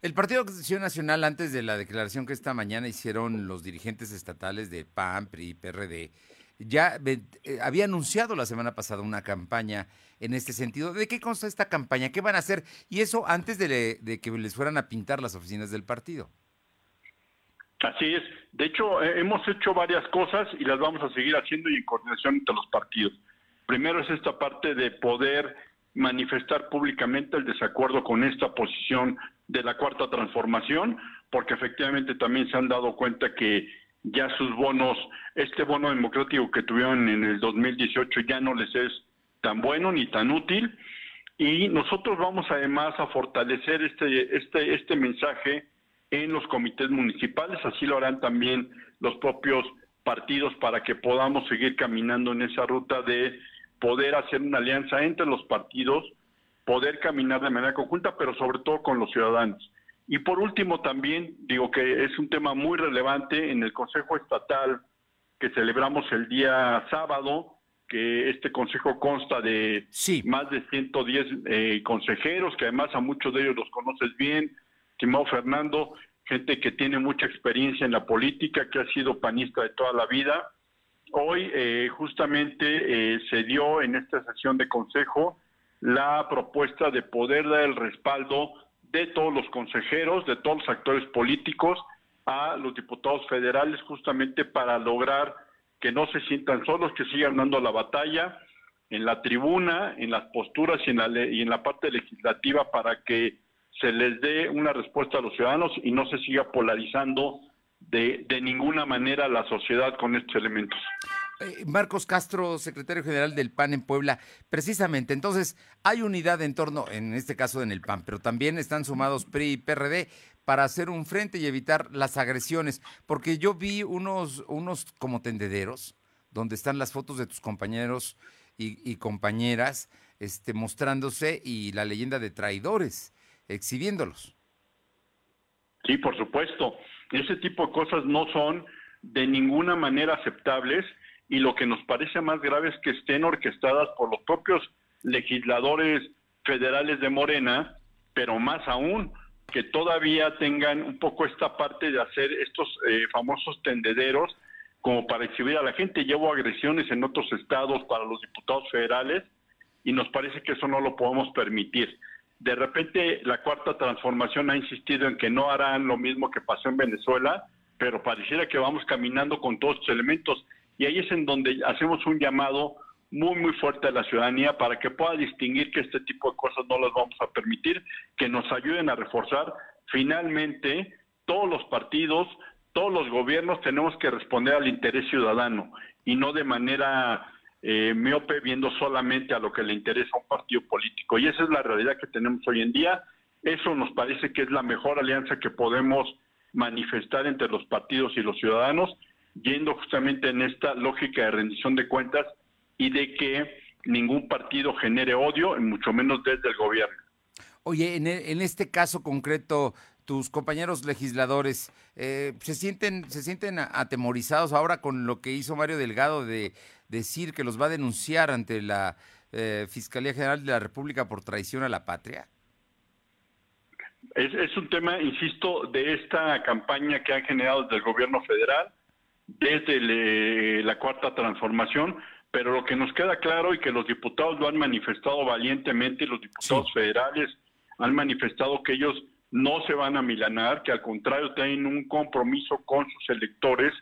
El Partido Acción Nacional, antes de la declaración que esta mañana hicieron los dirigentes estatales de PAN, PRI, PRD, ya eh, había anunciado la semana pasada una campaña en este sentido. ¿De qué consta esta campaña? ¿Qué van a hacer? Y eso antes de, de que les fueran a pintar las oficinas del partido. Así es. De hecho, eh, hemos hecho varias cosas y las vamos a seguir haciendo y en coordinación entre los partidos. Primero es esta parte de poder manifestar públicamente el desacuerdo con esta posición de la cuarta transformación, porque efectivamente también se han dado cuenta que ya sus bonos, este bono democrático que tuvieron en el 2018 ya no les es tan bueno ni tan útil. Y nosotros vamos además a fortalecer este este este mensaje en los comités municipales, así lo harán también los propios partidos para que podamos seguir caminando en esa ruta de poder hacer una alianza entre los partidos, poder caminar de manera conjunta, pero sobre todo con los ciudadanos. Y por último también digo que es un tema muy relevante en el Consejo Estatal que celebramos el día sábado, que este consejo consta de más de 110 eh, consejeros, que además a muchos de ellos los conoces bien, estimado Fernando, gente que tiene mucha experiencia en la política, que ha sido panista de toda la vida, Hoy eh, justamente eh, se dio en esta sesión de consejo la propuesta de poder dar el respaldo de todos los consejeros, de todos los actores políticos a los diputados federales justamente para lograr que no se sientan solos, que sigan dando la batalla en la tribuna, en las posturas y en la, y en la parte legislativa para que se les dé una respuesta a los ciudadanos y no se siga polarizando de, de ninguna manera la sociedad con estos elementos. Eh, Marcos Castro, secretario general del PAN en Puebla, precisamente, entonces hay unidad en torno, en este caso en el PAN, pero también están sumados PRI y PRD para hacer un frente y evitar las agresiones, porque yo vi unos, unos como tendederos, donde están las fotos de tus compañeros y, compañeras este, mostrándose y la leyenda de traidores, exhibiéndolos. Sí, por supuesto. Ese tipo de cosas no son de ninguna manera aceptables y lo que nos parece más grave es que estén orquestadas por los propios legisladores federales de Morena, pero más aún que todavía tengan un poco esta parte de hacer estos eh, famosos tendederos como para exhibir a la gente. Llevo agresiones en otros estados para los diputados federales y nos parece que eso no lo podemos permitir. De repente la cuarta transformación ha insistido en que no harán lo mismo que pasó en Venezuela, pero pareciera que vamos caminando con todos estos elementos y ahí es en donde hacemos un llamado muy, muy fuerte a la ciudadanía para que pueda distinguir que este tipo de cosas no las vamos a permitir, que nos ayuden a reforzar. Finalmente, todos los partidos, todos los gobiernos tenemos que responder al interés ciudadano y no de manera eh, miope viendo solamente a lo que le interesa a un partido político. Y esa es la realidad que tenemos hoy en día. Eso nos parece que es la mejor alianza que podemos manifestar entre los partidos y los ciudadanos, yendo justamente en esta lógica de rendición de cuentas y de que ningún partido genere odio, mucho menos desde el gobierno. Oye, en, e, en este caso concreto, tus compañeros legisladores eh, se sienten se sienten atemorizados ahora con lo que hizo Mario Delgado de decir que los va a denunciar ante la eh, Fiscalía General de la República por traición a la patria? Es, es un tema, insisto, de esta campaña que han generado desde el gobierno federal, desde la cuarta transformación, pero lo que nos queda claro y que los diputados lo han manifestado valientemente, los diputados federales han manifestado que ellos no se van a milanar, que al contrario tienen un compromiso con sus electores,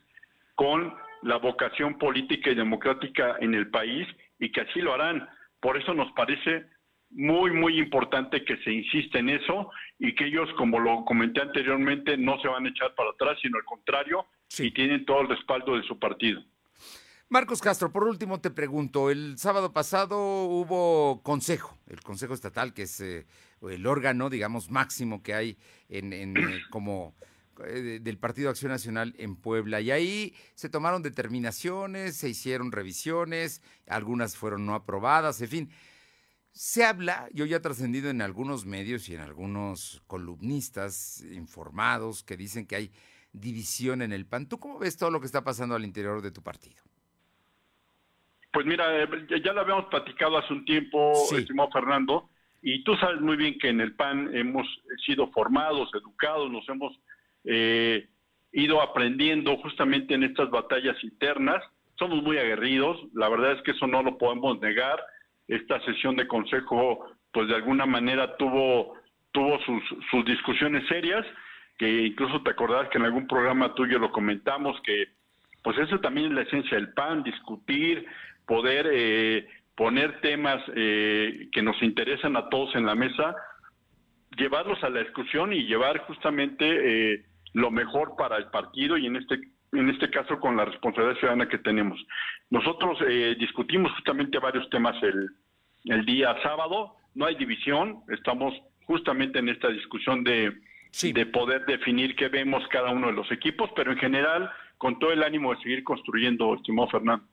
con la vocación política y democrática en el país y que así lo harán. Por eso nos parece muy, muy importante que se insiste en eso y que ellos, como lo comenté anteriormente, no se van a echar para atrás, sino al contrario, y tienen todo el respaldo de su partido. Marcos Castro, por último te pregunto, el sábado pasado hubo consejo, el Consejo Estatal, que es eh, el órgano, digamos, máximo que hay en, en eh, como del Partido Acción Nacional en Puebla. Y ahí se tomaron determinaciones, se hicieron revisiones, algunas fueron no aprobadas, en fin. Se habla, yo ya he trascendido en algunos medios y en algunos columnistas informados que dicen que hay división en el PAN. ¿Tú cómo ves todo lo que está pasando al interior de tu partido? Pues mira, eh, ya lo habíamos platicado hace un tiempo, estimado Fernando, y tú sabes muy bien que en el PAN hemos sido formados, educados, nos hemos eh, ido aprendiendo justamente en estas batallas internas. Somos muy aguerridos, la verdad es que eso no lo podemos negar. Esta sesión de consejo, pues de alguna manera tuvo, tuvo sus, sus discusiones serias, que incluso te acordás que en algún programa tuyo lo comentamos, que pues eso también es la esencia del PAN, discutir, poder eh, poner temas eh, que nos interesan a todos en la mesa, llevarlos a la discusión y llevar justamente eh, lo mejor para el partido y en este en este caso con la responsabilidad ciudadana que tenemos. Nosotros eh, discutimos justamente varios temas el, el día sábado, no hay división, estamos justamente en esta discusión de, de poder definir qué vemos cada uno de los equipos, pero en general con todo el ánimo de seguir construyendo, estimado Fernando.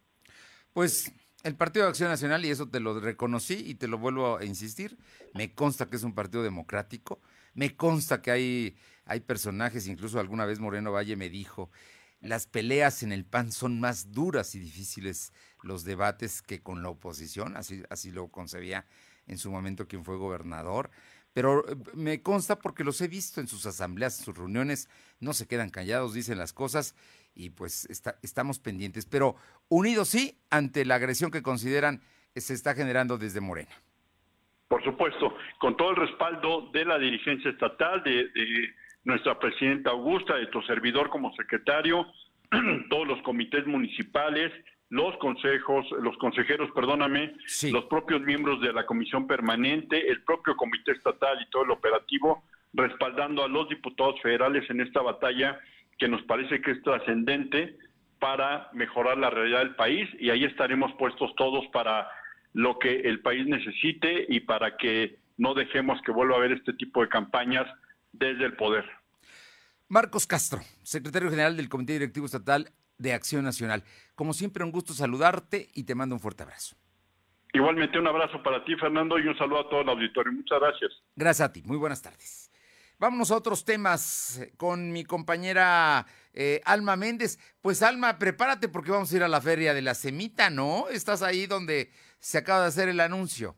Pues el Partido de Acción Nacional, y eso te lo reconocí y te lo vuelvo a insistir, me consta que es un partido democrático, me consta que hay, hay personajes, incluso alguna vez Moreno Valle me dijo, las peleas en el PAN son más duras y difíciles los debates que con la oposición, así, así lo concebía en su momento quien fue gobernador, pero eh, me consta porque los he visto en sus asambleas, en sus reuniones, no se quedan callados, dicen las cosas y pues estamos pendientes, pero unidos sí ante la agresión que consideran se está generando desde Morena. Por supuesto, con todo el respaldo de la dirigencia estatal, de, nuestra presidenta Augusta, de tu servidor como secretario, todos los comités municipales, los consejos, los consejeros, perdóname, los propios miembros de la comisión permanente, el propio comité estatal y todo el operativo, respaldando a los diputados federales en esta batalla que nos parece que es trascendente para mejorar la realidad del país y ahí estaremos puestos todos para lo que el país necesite y para que no dejemos que vuelva a haber este tipo de campañas desde el poder. Marcos Castro, secretario general del Comité Directivo Estatal de Acción Nacional. Como siempre, un gusto saludarte y te mando un fuerte abrazo. Igualmente un abrazo para ti, Fernando, y un saludo a todo el auditorio. Muchas gracias. Gracias a ti. Muy buenas tardes. Vámonos a otros temas con mi compañera eh, Alma Méndez. Pues Alma, prepárate porque vamos a ir a la feria de la semita, ¿no? Estás ahí donde se acaba de hacer el anuncio.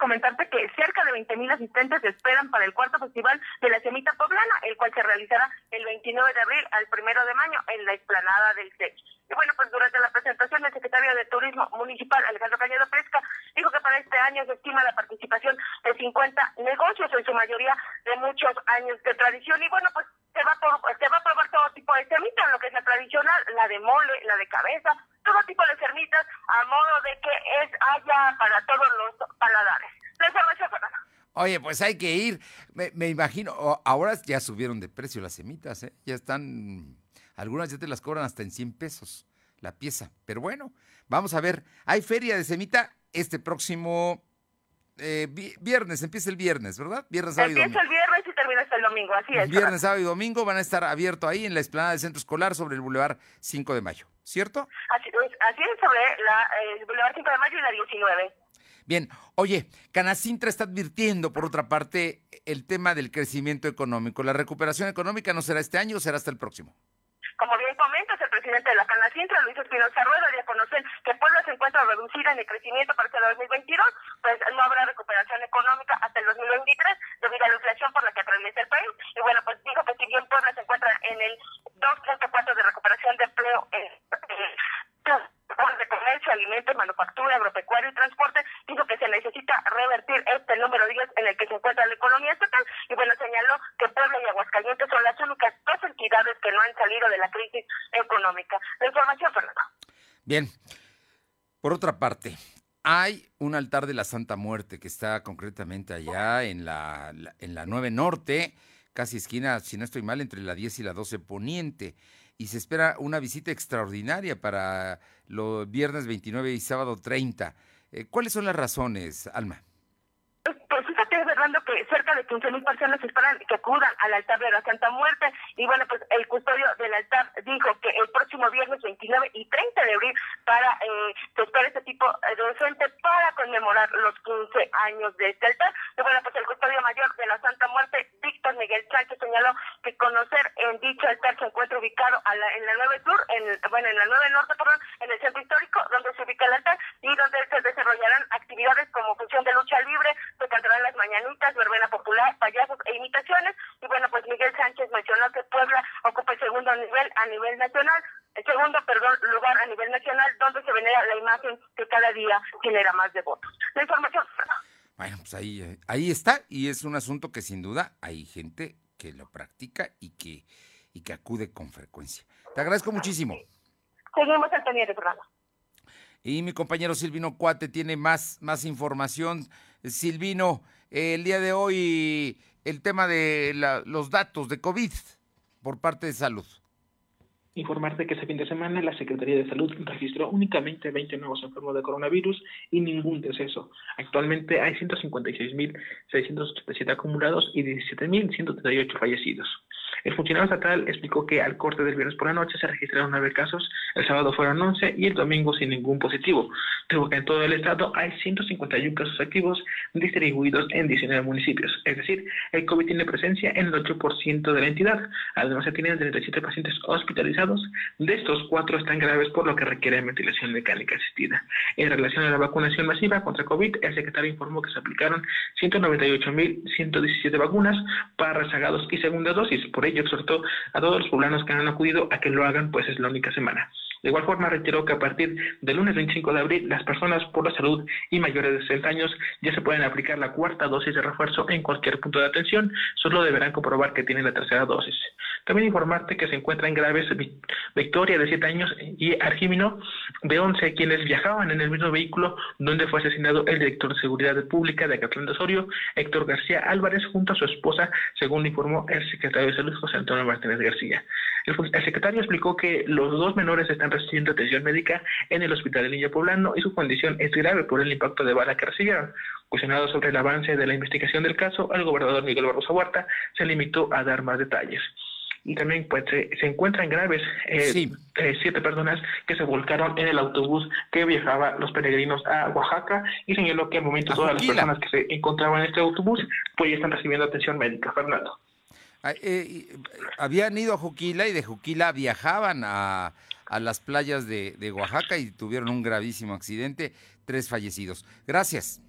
Comentarte que cerca de 20.000 asistentes esperan para el cuarto festival de la Semita Poblana, el cual se realizará el 29 de abril al 1 de mayo en la explanada del CEC. Y bueno, pues durante la presentación del secretario de Turismo Municipal, Alejandro Cañedo Fresca, dijo que para este año se estima la participación de 50 negocios, en su mayoría de muchos años de tradición. Y bueno, pues se va, se va a probar todo tipo de semita, lo que es la tradicional, la de mole, la de cabeza, todo tipo de sermitas a modo de que es haya para todos los paladares. Oye, pues hay que ir. Me, imagino, ahora ya subieron de precio las semitas, ¿eh? Ya están, algunas ya te las cobran hasta en 100 pesos la pieza. Pero bueno, vamos a ver. Hay feria de semita este próximo eh, viernes, empieza el viernes, ¿verdad? Viernes, sábado Empieza el viernes y termina hasta el domingo, así es. Viernes, sábado y domingo van a estar abiertos ahí en la explanada del centro escolar sobre el Boulevard 5 de Mayo, ¿cierto? Así, es, sobre la, el Boulevard 5 de Mayo y la 19. Bien, oye, Canacintra está advirtiendo, por otra parte, el tema del crecimiento económico. ¿La recuperación económica no será este año o será hasta el próximo? Como bien comentas, el presidente de la Canacintra, Luis Espinosa Rueda, dio a conocer que Puebla se encuentra reducida en el crecimiento para este 2022, pues no habrá recuperación económica hasta el 2023 debido a la inflación por la que atraviesa el país. Y bueno, pues dijo que si bien Puebla se encuentra en el 2.4 de recuperación de empleo en, de comercio, alimentos, manufactura, agropecuario y transporte, dijo que se necesita revertir este número 10 en el que se encuentra la economía estatal. Y bueno, señaló que Puebla y Aguascalientes son las únicas dos entidades que no han salido de la crisis económica. La información, Fernando. Bien. Por otra parte, hay un altar de la Santa Muerte que está concretamente allá en la, en la 9 Norte, casi esquina, si no estoy mal, entre la 10 y la 12 Poniente. Y se espera una visita extraordinaria para los viernes 29 y sábado 30. Eh, ¿Cuáles son las razones, Alma? Cerca de 15 mil personas esperan que acudan al altar de la Santa Muerte. Y bueno, pues el custodio del altar dijo que el próximo viernes 29 y 30 de abril para eh, este tipo de gente para conmemorar los 15 años de este altar. Y bueno, pues el custodio mayor de la Santa Muerte, Víctor Miguel Sánchez, señaló que conocer en dicho altar se encuentra ubicado en la 9 Sur, en, bueno, en la 9 Norte, perdón, en el centro histórico, donde se ubica el altar y donde se desarrollarán actividades como función de lucha libre, se cantarán las mañanitas, verbena popular, payasos e imitaciones. Y bueno, pues Miguel Sánchez mencionó que Puebla ocupa el segundo nivel a nivel nacional, el segundo, perdón, lugar a nivel nacional, donde se venera la imagen que cada día genera más devotos. La información. Bueno, pues ahí, ahí está, y es un asunto que sin duda hay gente que lo practica y que, y que acude con frecuencia. Te agradezco muchísimo. Seguimos al pendiente, Fernando. Y mi compañero Silvino Cuate tiene más, más información. Silvino, el día de hoy el tema de los datos de COVID por parte de salud. Informarte que ese fin de semana la Secretaría de Salud registró únicamente 20 nuevos enfermos de coronavirus y ningún deceso. Actualmente hay 156.687 acumulados y 17.138 fallecidos. El funcionario estatal explicó que al corte del viernes por la noche se registraron nueve casos, el sábado fueron 11 y el domingo sin ningún positivo. Tuvo que en todo el estado hay 151 casos activos distribuidos en 19 municipios. Es decir, el COVID tiene presencia en el 8% de la entidad. Además, se tienen 37 pacientes hospitalizados. De estos, cuatro están graves por lo que requieren ventilación mecánica asistida. En relación a la vacunación masiva contra COVID, el secretario informó que se aplicaron 198.117 vacunas para rezagados y segunda dosis. Por ello, exhortó a todos los poblanos que han acudido a que lo hagan, pues es la única semana. De igual forma, reiteró que a partir del lunes 25 de abril, las personas por la salud y mayores de 60 años ya se pueden aplicar la cuarta dosis de refuerzo en cualquier punto de atención, solo deberán comprobar que tienen la tercera dosis. También informarte que se encuentran graves Victoria de 7 años y Argimino de 11, quienes viajaban en el mismo vehículo donde fue asesinado el director de Seguridad Pública de Acatlán de Osorio, Héctor García Álvarez, junto a su esposa, según informó el secretario de Salud José Antonio Martínez García. El, secretario explicó que los dos menores están recibiendo atención médica en el Hospital de Niño Poblano y su condición es grave por el impacto de bala que recibieron. Cuestionado sobre el avance de la investigación del caso, el gobernador Miguel Barroso Huerta se limitó a dar más detalles y también pues se, encuentran graves eh, eh, siete personas que se volcaron en el autobús que viajaba los peregrinos a Oaxaca y señaló que al momento todas las personas que se encontraban en este autobús pues ya están recibiendo atención médica, Fernando. Ah, eh, habían ido a Juquila y de Juquila viajaban a, a las playas de, de Oaxaca y tuvieron un gravísimo accidente, tres fallecidos. Gracias.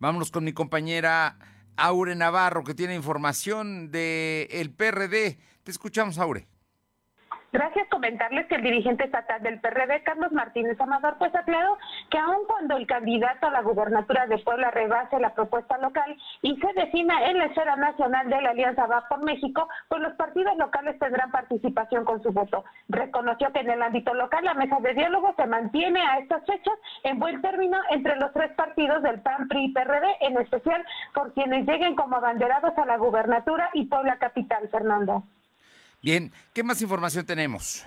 Vámonos con mi compañera Aure Navarro, que tiene información del el PRD. Te escuchamos, Aure. Gracias. Comentarles que el dirigente estatal del PRD, Carlos Martínez Amador, pues aclaró que aun cuando el candidato a la gubernatura de Puebla rebase la propuesta local y se defina en la esfera nacional de la Alianza Va por México, pues los partidos locales tendrán participación con su voto. Reconoció que en el ámbito local la mesa de diálogo se mantiene a estas fechas en buen término entre los tres partidos del PAN, PRI y PRD, en especial por quienes lleguen como abanderados a la gubernatura y Puebla Capital, Fernando. Bien, ¿qué más información tenemos?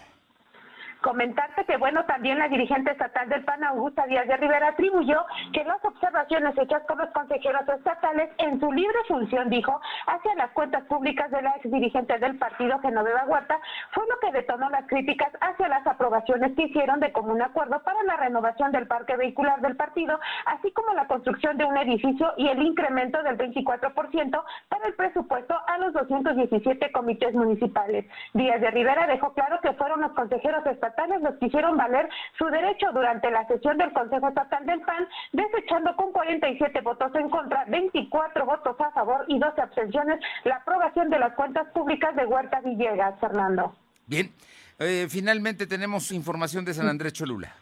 Comentarte que, bueno, también la dirigente estatal del PAN, Augusta Díaz de Rivera, atribuyó que las observaciones hechas por los consejeros estatales en su libre función, dijo, hacia las cuentas públicas de la ex dirigente del partido, Genoveva Huerta, fue lo que detonó las críticas hacia las aprobaciones que hicieron de común acuerdo para la renovación del parque vehicular del partido, así como la construcción de un edificio y el incremento del 24% para el presupuesto a los 217 comités municipales. Díaz de Rivera dejó claro que fueron los consejeros estatales los que hicieron valer su derecho durante la sesión del Consejo Estatal del PAN, desechando con 47 votos en contra, 24 votos a favor y 12 abstenciones la aprobación de las cuentas públicas de Huerta Villegas, Fernando. Bien, eh, finalmente tenemos información de San Andrés Cholula.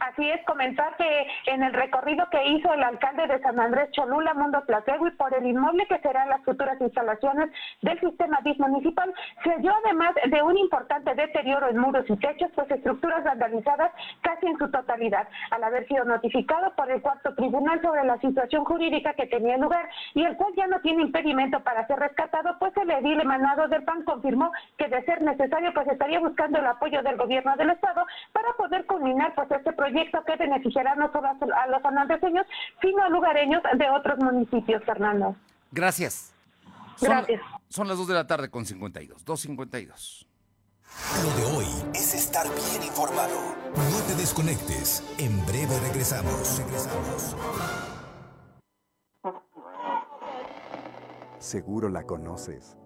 Así es, comentar que en el recorrido que hizo el alcalde de San Andrés Cholula, Mundo y por el inmueble que serán las futuras instalaciones del sistema DIS municipal, se halló además de un importante deterioro en muros y techos, pues estructuras vandalizadas casi en su totalidad, al haber sido notificado por el cuarto tribunal sobre la situación jurídica que tenía lugar y el cual ya no tiene impedimento para ser rescatado, pues el edil emanado del PAN confirmó que de ser necesario, pues estaría buscando el apoyo del gobierno del estado para poder culminar pues este proyecto proyecto que beneficiará no solo a los sanandreseños, sino a lugareños de otros municipios, Fernando. Gracias. Gracias. Son las 2 de la tarde con 52, 2.52. Lo de hoy es estar bien informado. No te desconectes. En breve regresamos. Regresamos. Seguro la conoces.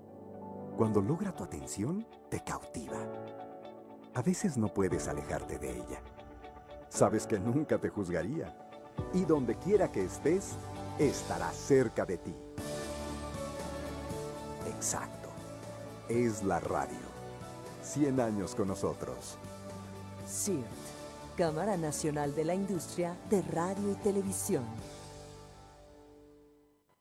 Cuando logra tu atención, te cautiva. A veces no puedes alejarte de ella sabes que nunca te juzgaría. Y donde quiera que estés, estará cerca de ti. Exacto. Es la radio. 100 años con nosotros. CIRT, Cámara Nacional de la Industria de Radio y Televisión.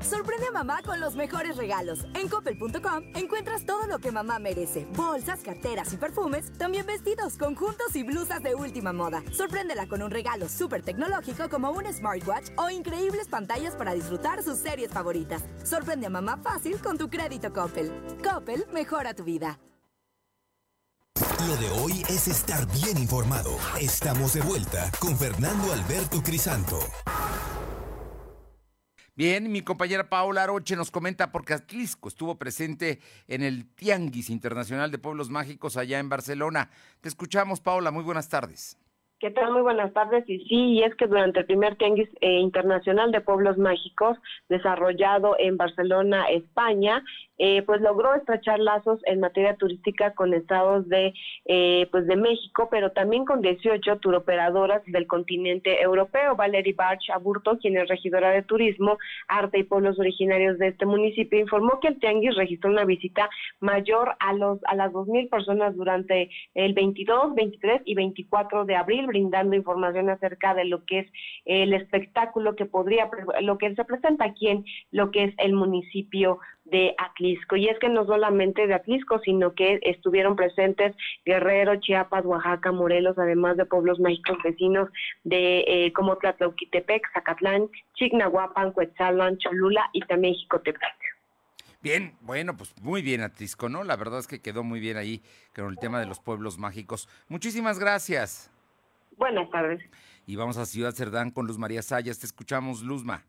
Sorprende a mamá con los mejores regalos. En coppel.com encuentras todo lo que mamá merece. Bolsas, carteras y perfumes, también vestidos, conjuntos y blusas de última moda. Sorpréndela con un regalo súper tecnológico como un smartwatch o increíbles pantallas para disfrutar sus series favoritas. Sorprende a mamá fácil con tu crédito Coppel. Coppel mejora tu vida. Lo de hoy es estar bien informado. Estamos de vuelta con Fernando Alberto Crisanto. Bien, mi compañera Paola Aroche nos comenta porque Atlisco estuvo presente en el Tianguis Internacional de Pueblos Mágicos allá en Barcelona. Te escuchamos, Paola. Muy buenas tardes. ¿Qué tal? Muy buenas tardes. Y sí, y es que durante el primer Tianguis eh, Internacional de Pueblos Mágicos, desarrollado en Barcelona, España, eh, pues logró estrechar lazos en materia turística con estados de, eh, pues de México, pero también con 18 turoperadoras del continente europeo. Valerie Barch Aburto, quien es regidora de Turismo, Arte y Pueblos Originarios de este municipio, informó que el Tianguis registró una visita mayor a, los, a las 2.000 personas durante el 22, 23 y 24 de abril, brindando información acerca de lo que es el espectáculo que podría, lo que se presenta aquí en lo que es el municipio de Atlisco. Y es que no solamente de Atlisco, sino que estuvieron presentes Guerrero, Chiapas, Oaxaca, Morelos, además de pueblos mágicos vecinos de eh, como Tlatlauquitepec, Zacatlán, Chignahuapan, Cuetzalan, Cholula y también Jicotepec. Bien, bueno, pues muy bien Atlisco, ¿no? La verdad es que quedó muy bien ahí con el tema de los pueblos mágicos. Muchísimas gracias. Buenas tardes. Y vamos a Ciudad Cerdán con Luz María Sayas. Te escuchamos, Luzma.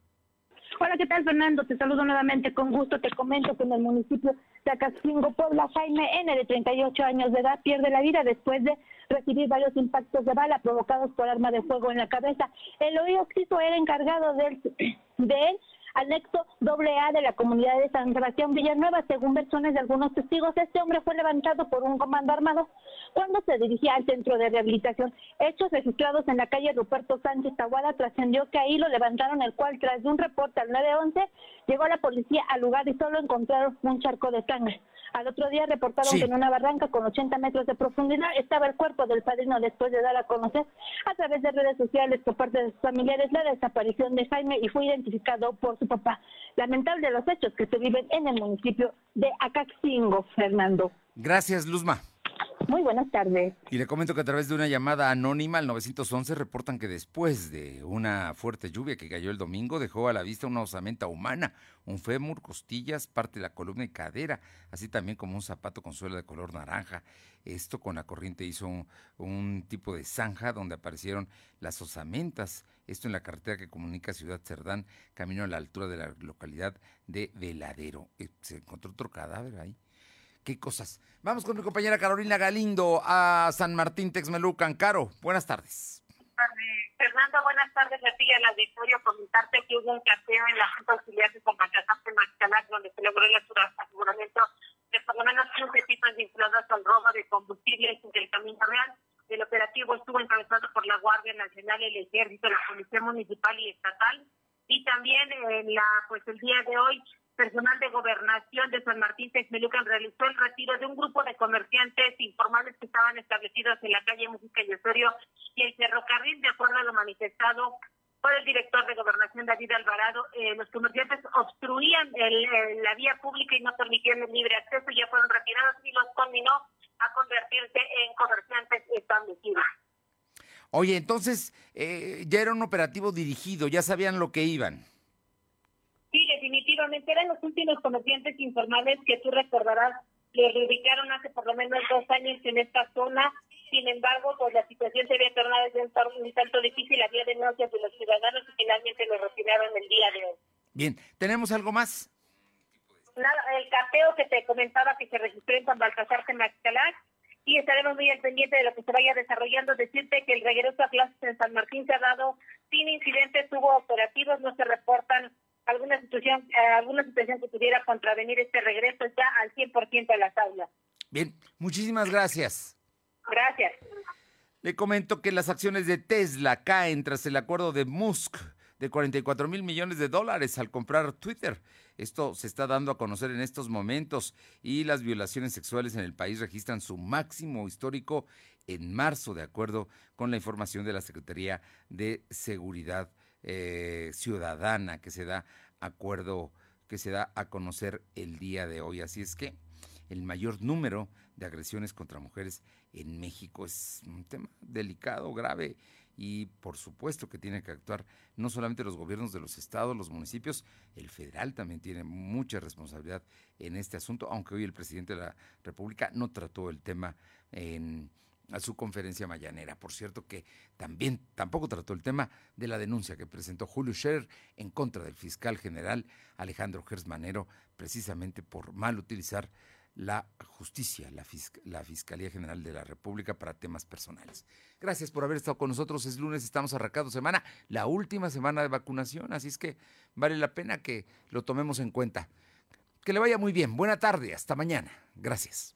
Hola, ¿qué tal, Fernando? Te saludo nuevamente con gusto. Te comento que en el municipio de Acaxingo, Puebla, Jaime N., de 38 años de edad, pierde la vida después de recibir varios impactos de bala provocados por arma de fuego en la cabeza. El oído era encargado de él anexo AA de la comunidad de San Sebastián Villanueva. Según versiones de algunos testigos, este hombre fue levantado por un comando armado cuando se dirigía al centro de rehabilitación. Hechos registrados en la calle Ruperto Sánchez Tahuada trascendió que ahí lo levantaron, el cual tras de un reporte al 911 llegó la policía al lugar y solo encontraron un charco de sangre. Al otro día reportaron que en una barranca con 80 metros de profundidad estaba el cuerpo del padrino después de dar a conocer a través de redes sociales por parte de sus familiares la desaparición de Jaime y fue identificado por su papá. Lamentable los hechos que se viven en el municipio de Acaxingo, Fernando. Gracias, Luzma. Muy buenas tardes. Y le comento que a través de una llamada anónima al 911 reportan que después de una fuerte lluvia que cayó el domingo dejó a la vista una osamenta humana, un fémur, costillas, parte de la columna y cadera, así también como un zapato con suela de color naranja. Esto con la corriente hizo un, tipo de zanja donde aparecieron las osamentas. Esto en la carretera que comunica Ciudad Cerdán, camino a la altura de la localidad de Veladero. Eh, se encontró otro cadáver ahí qué cosas. Vamos con mi compañera Carolina Galindo a San Martín Texmelucan. Caro, buenas tardes. Fernando, buenas tardes a ti y al auditorio. Comentarte que hubo un cateo en la Junta Auxiliar de Compacatante Maxcalac, donde se logró el aseguramiento de por lo menos 15 tipos vinculados al robo de combustibles del Camino Real. El operativo estuvo encabezado por la Guardia Nacional, el Ejército, la Policía Municipal y Estatal. Y también en la, pues el día de hoy personal de gobernación de San Martín Texmelucan realizó el retiro de un grupo de comerciantes informales que estaban establecidos en la calle Música y Osorio y el ferrocarril, de acuerdo a lo manifestado por el director de gobernación David Alvarado, eh, los comerciantes obstruían la vía pública y no permitían el libre acceso, ya fueron retirados y los conminó a convertirse en comerciantes establecidos. Oye, entonces eh, ya era un operativo dirigido, ya sabían lo que iban. Sí, definitivamente eran los últimos comerciantes informales que tú recordarás que reubicaron hace por lo menos dos años en esta zona. Sin embargo, pues la situación se había tornado un, un tanto difícil, había denuncias de los ciudadanos y finalmente lo retiraron el día de hoy. Bien, ¿tenemos algo más? Nada, el cateo que te comentaba que se registró en San Baltasar y estaremos muy al pendiente de lo que se vaya desarrollando. Decirte que el regreso a clases en San Martín se ha dado sin incidentes, hubo operativos, no se alguna situación, eh, alguna situación que pudiera contravenir este regreso está al 100% de las aulas. Bien, muchísimas gracias. Gracias. Le comento que las acciones de Tesla caen tras el acuerdo de Musk de 44 mil millones de dólares al comprar Twitter. Esto se está dando a conocer en estos momentos y las violaciones sexuales en el país registran su máximo histórico en marzo, de acuerdo con la información de la Secretaría de Seguridad eh, ciudadana que se da acuerdo, que se da a conocer el día de hoy. Así es que el mayor número de agresiones contra mujeres en México es un tema delicado, grave y por supuesto que tiene que actuar no solamente los gobiernos de los estados, los municipios, el federal también tiene mucha responsabilidad en este asunto, aunque hoy el presidente de la República no trató el tema en a su conferencia mañanera. Por cierto que también tampoco trató el tema de la denuncia que presentó Julio Scherer en contra del fiscal general Alejandro Gersmanero, precisamente por mal utilizar la justicia, la, la, Fiscalía General de la República para temas personales. Gracias por haber estado con nosotros. Es lunes, estamos arrancando semana, la última semana de vacunación, así es que vale la pena que lo tomemos en cuenta. Que le vaya muy bien. Buena tarde. Hasta mañana. Gracias.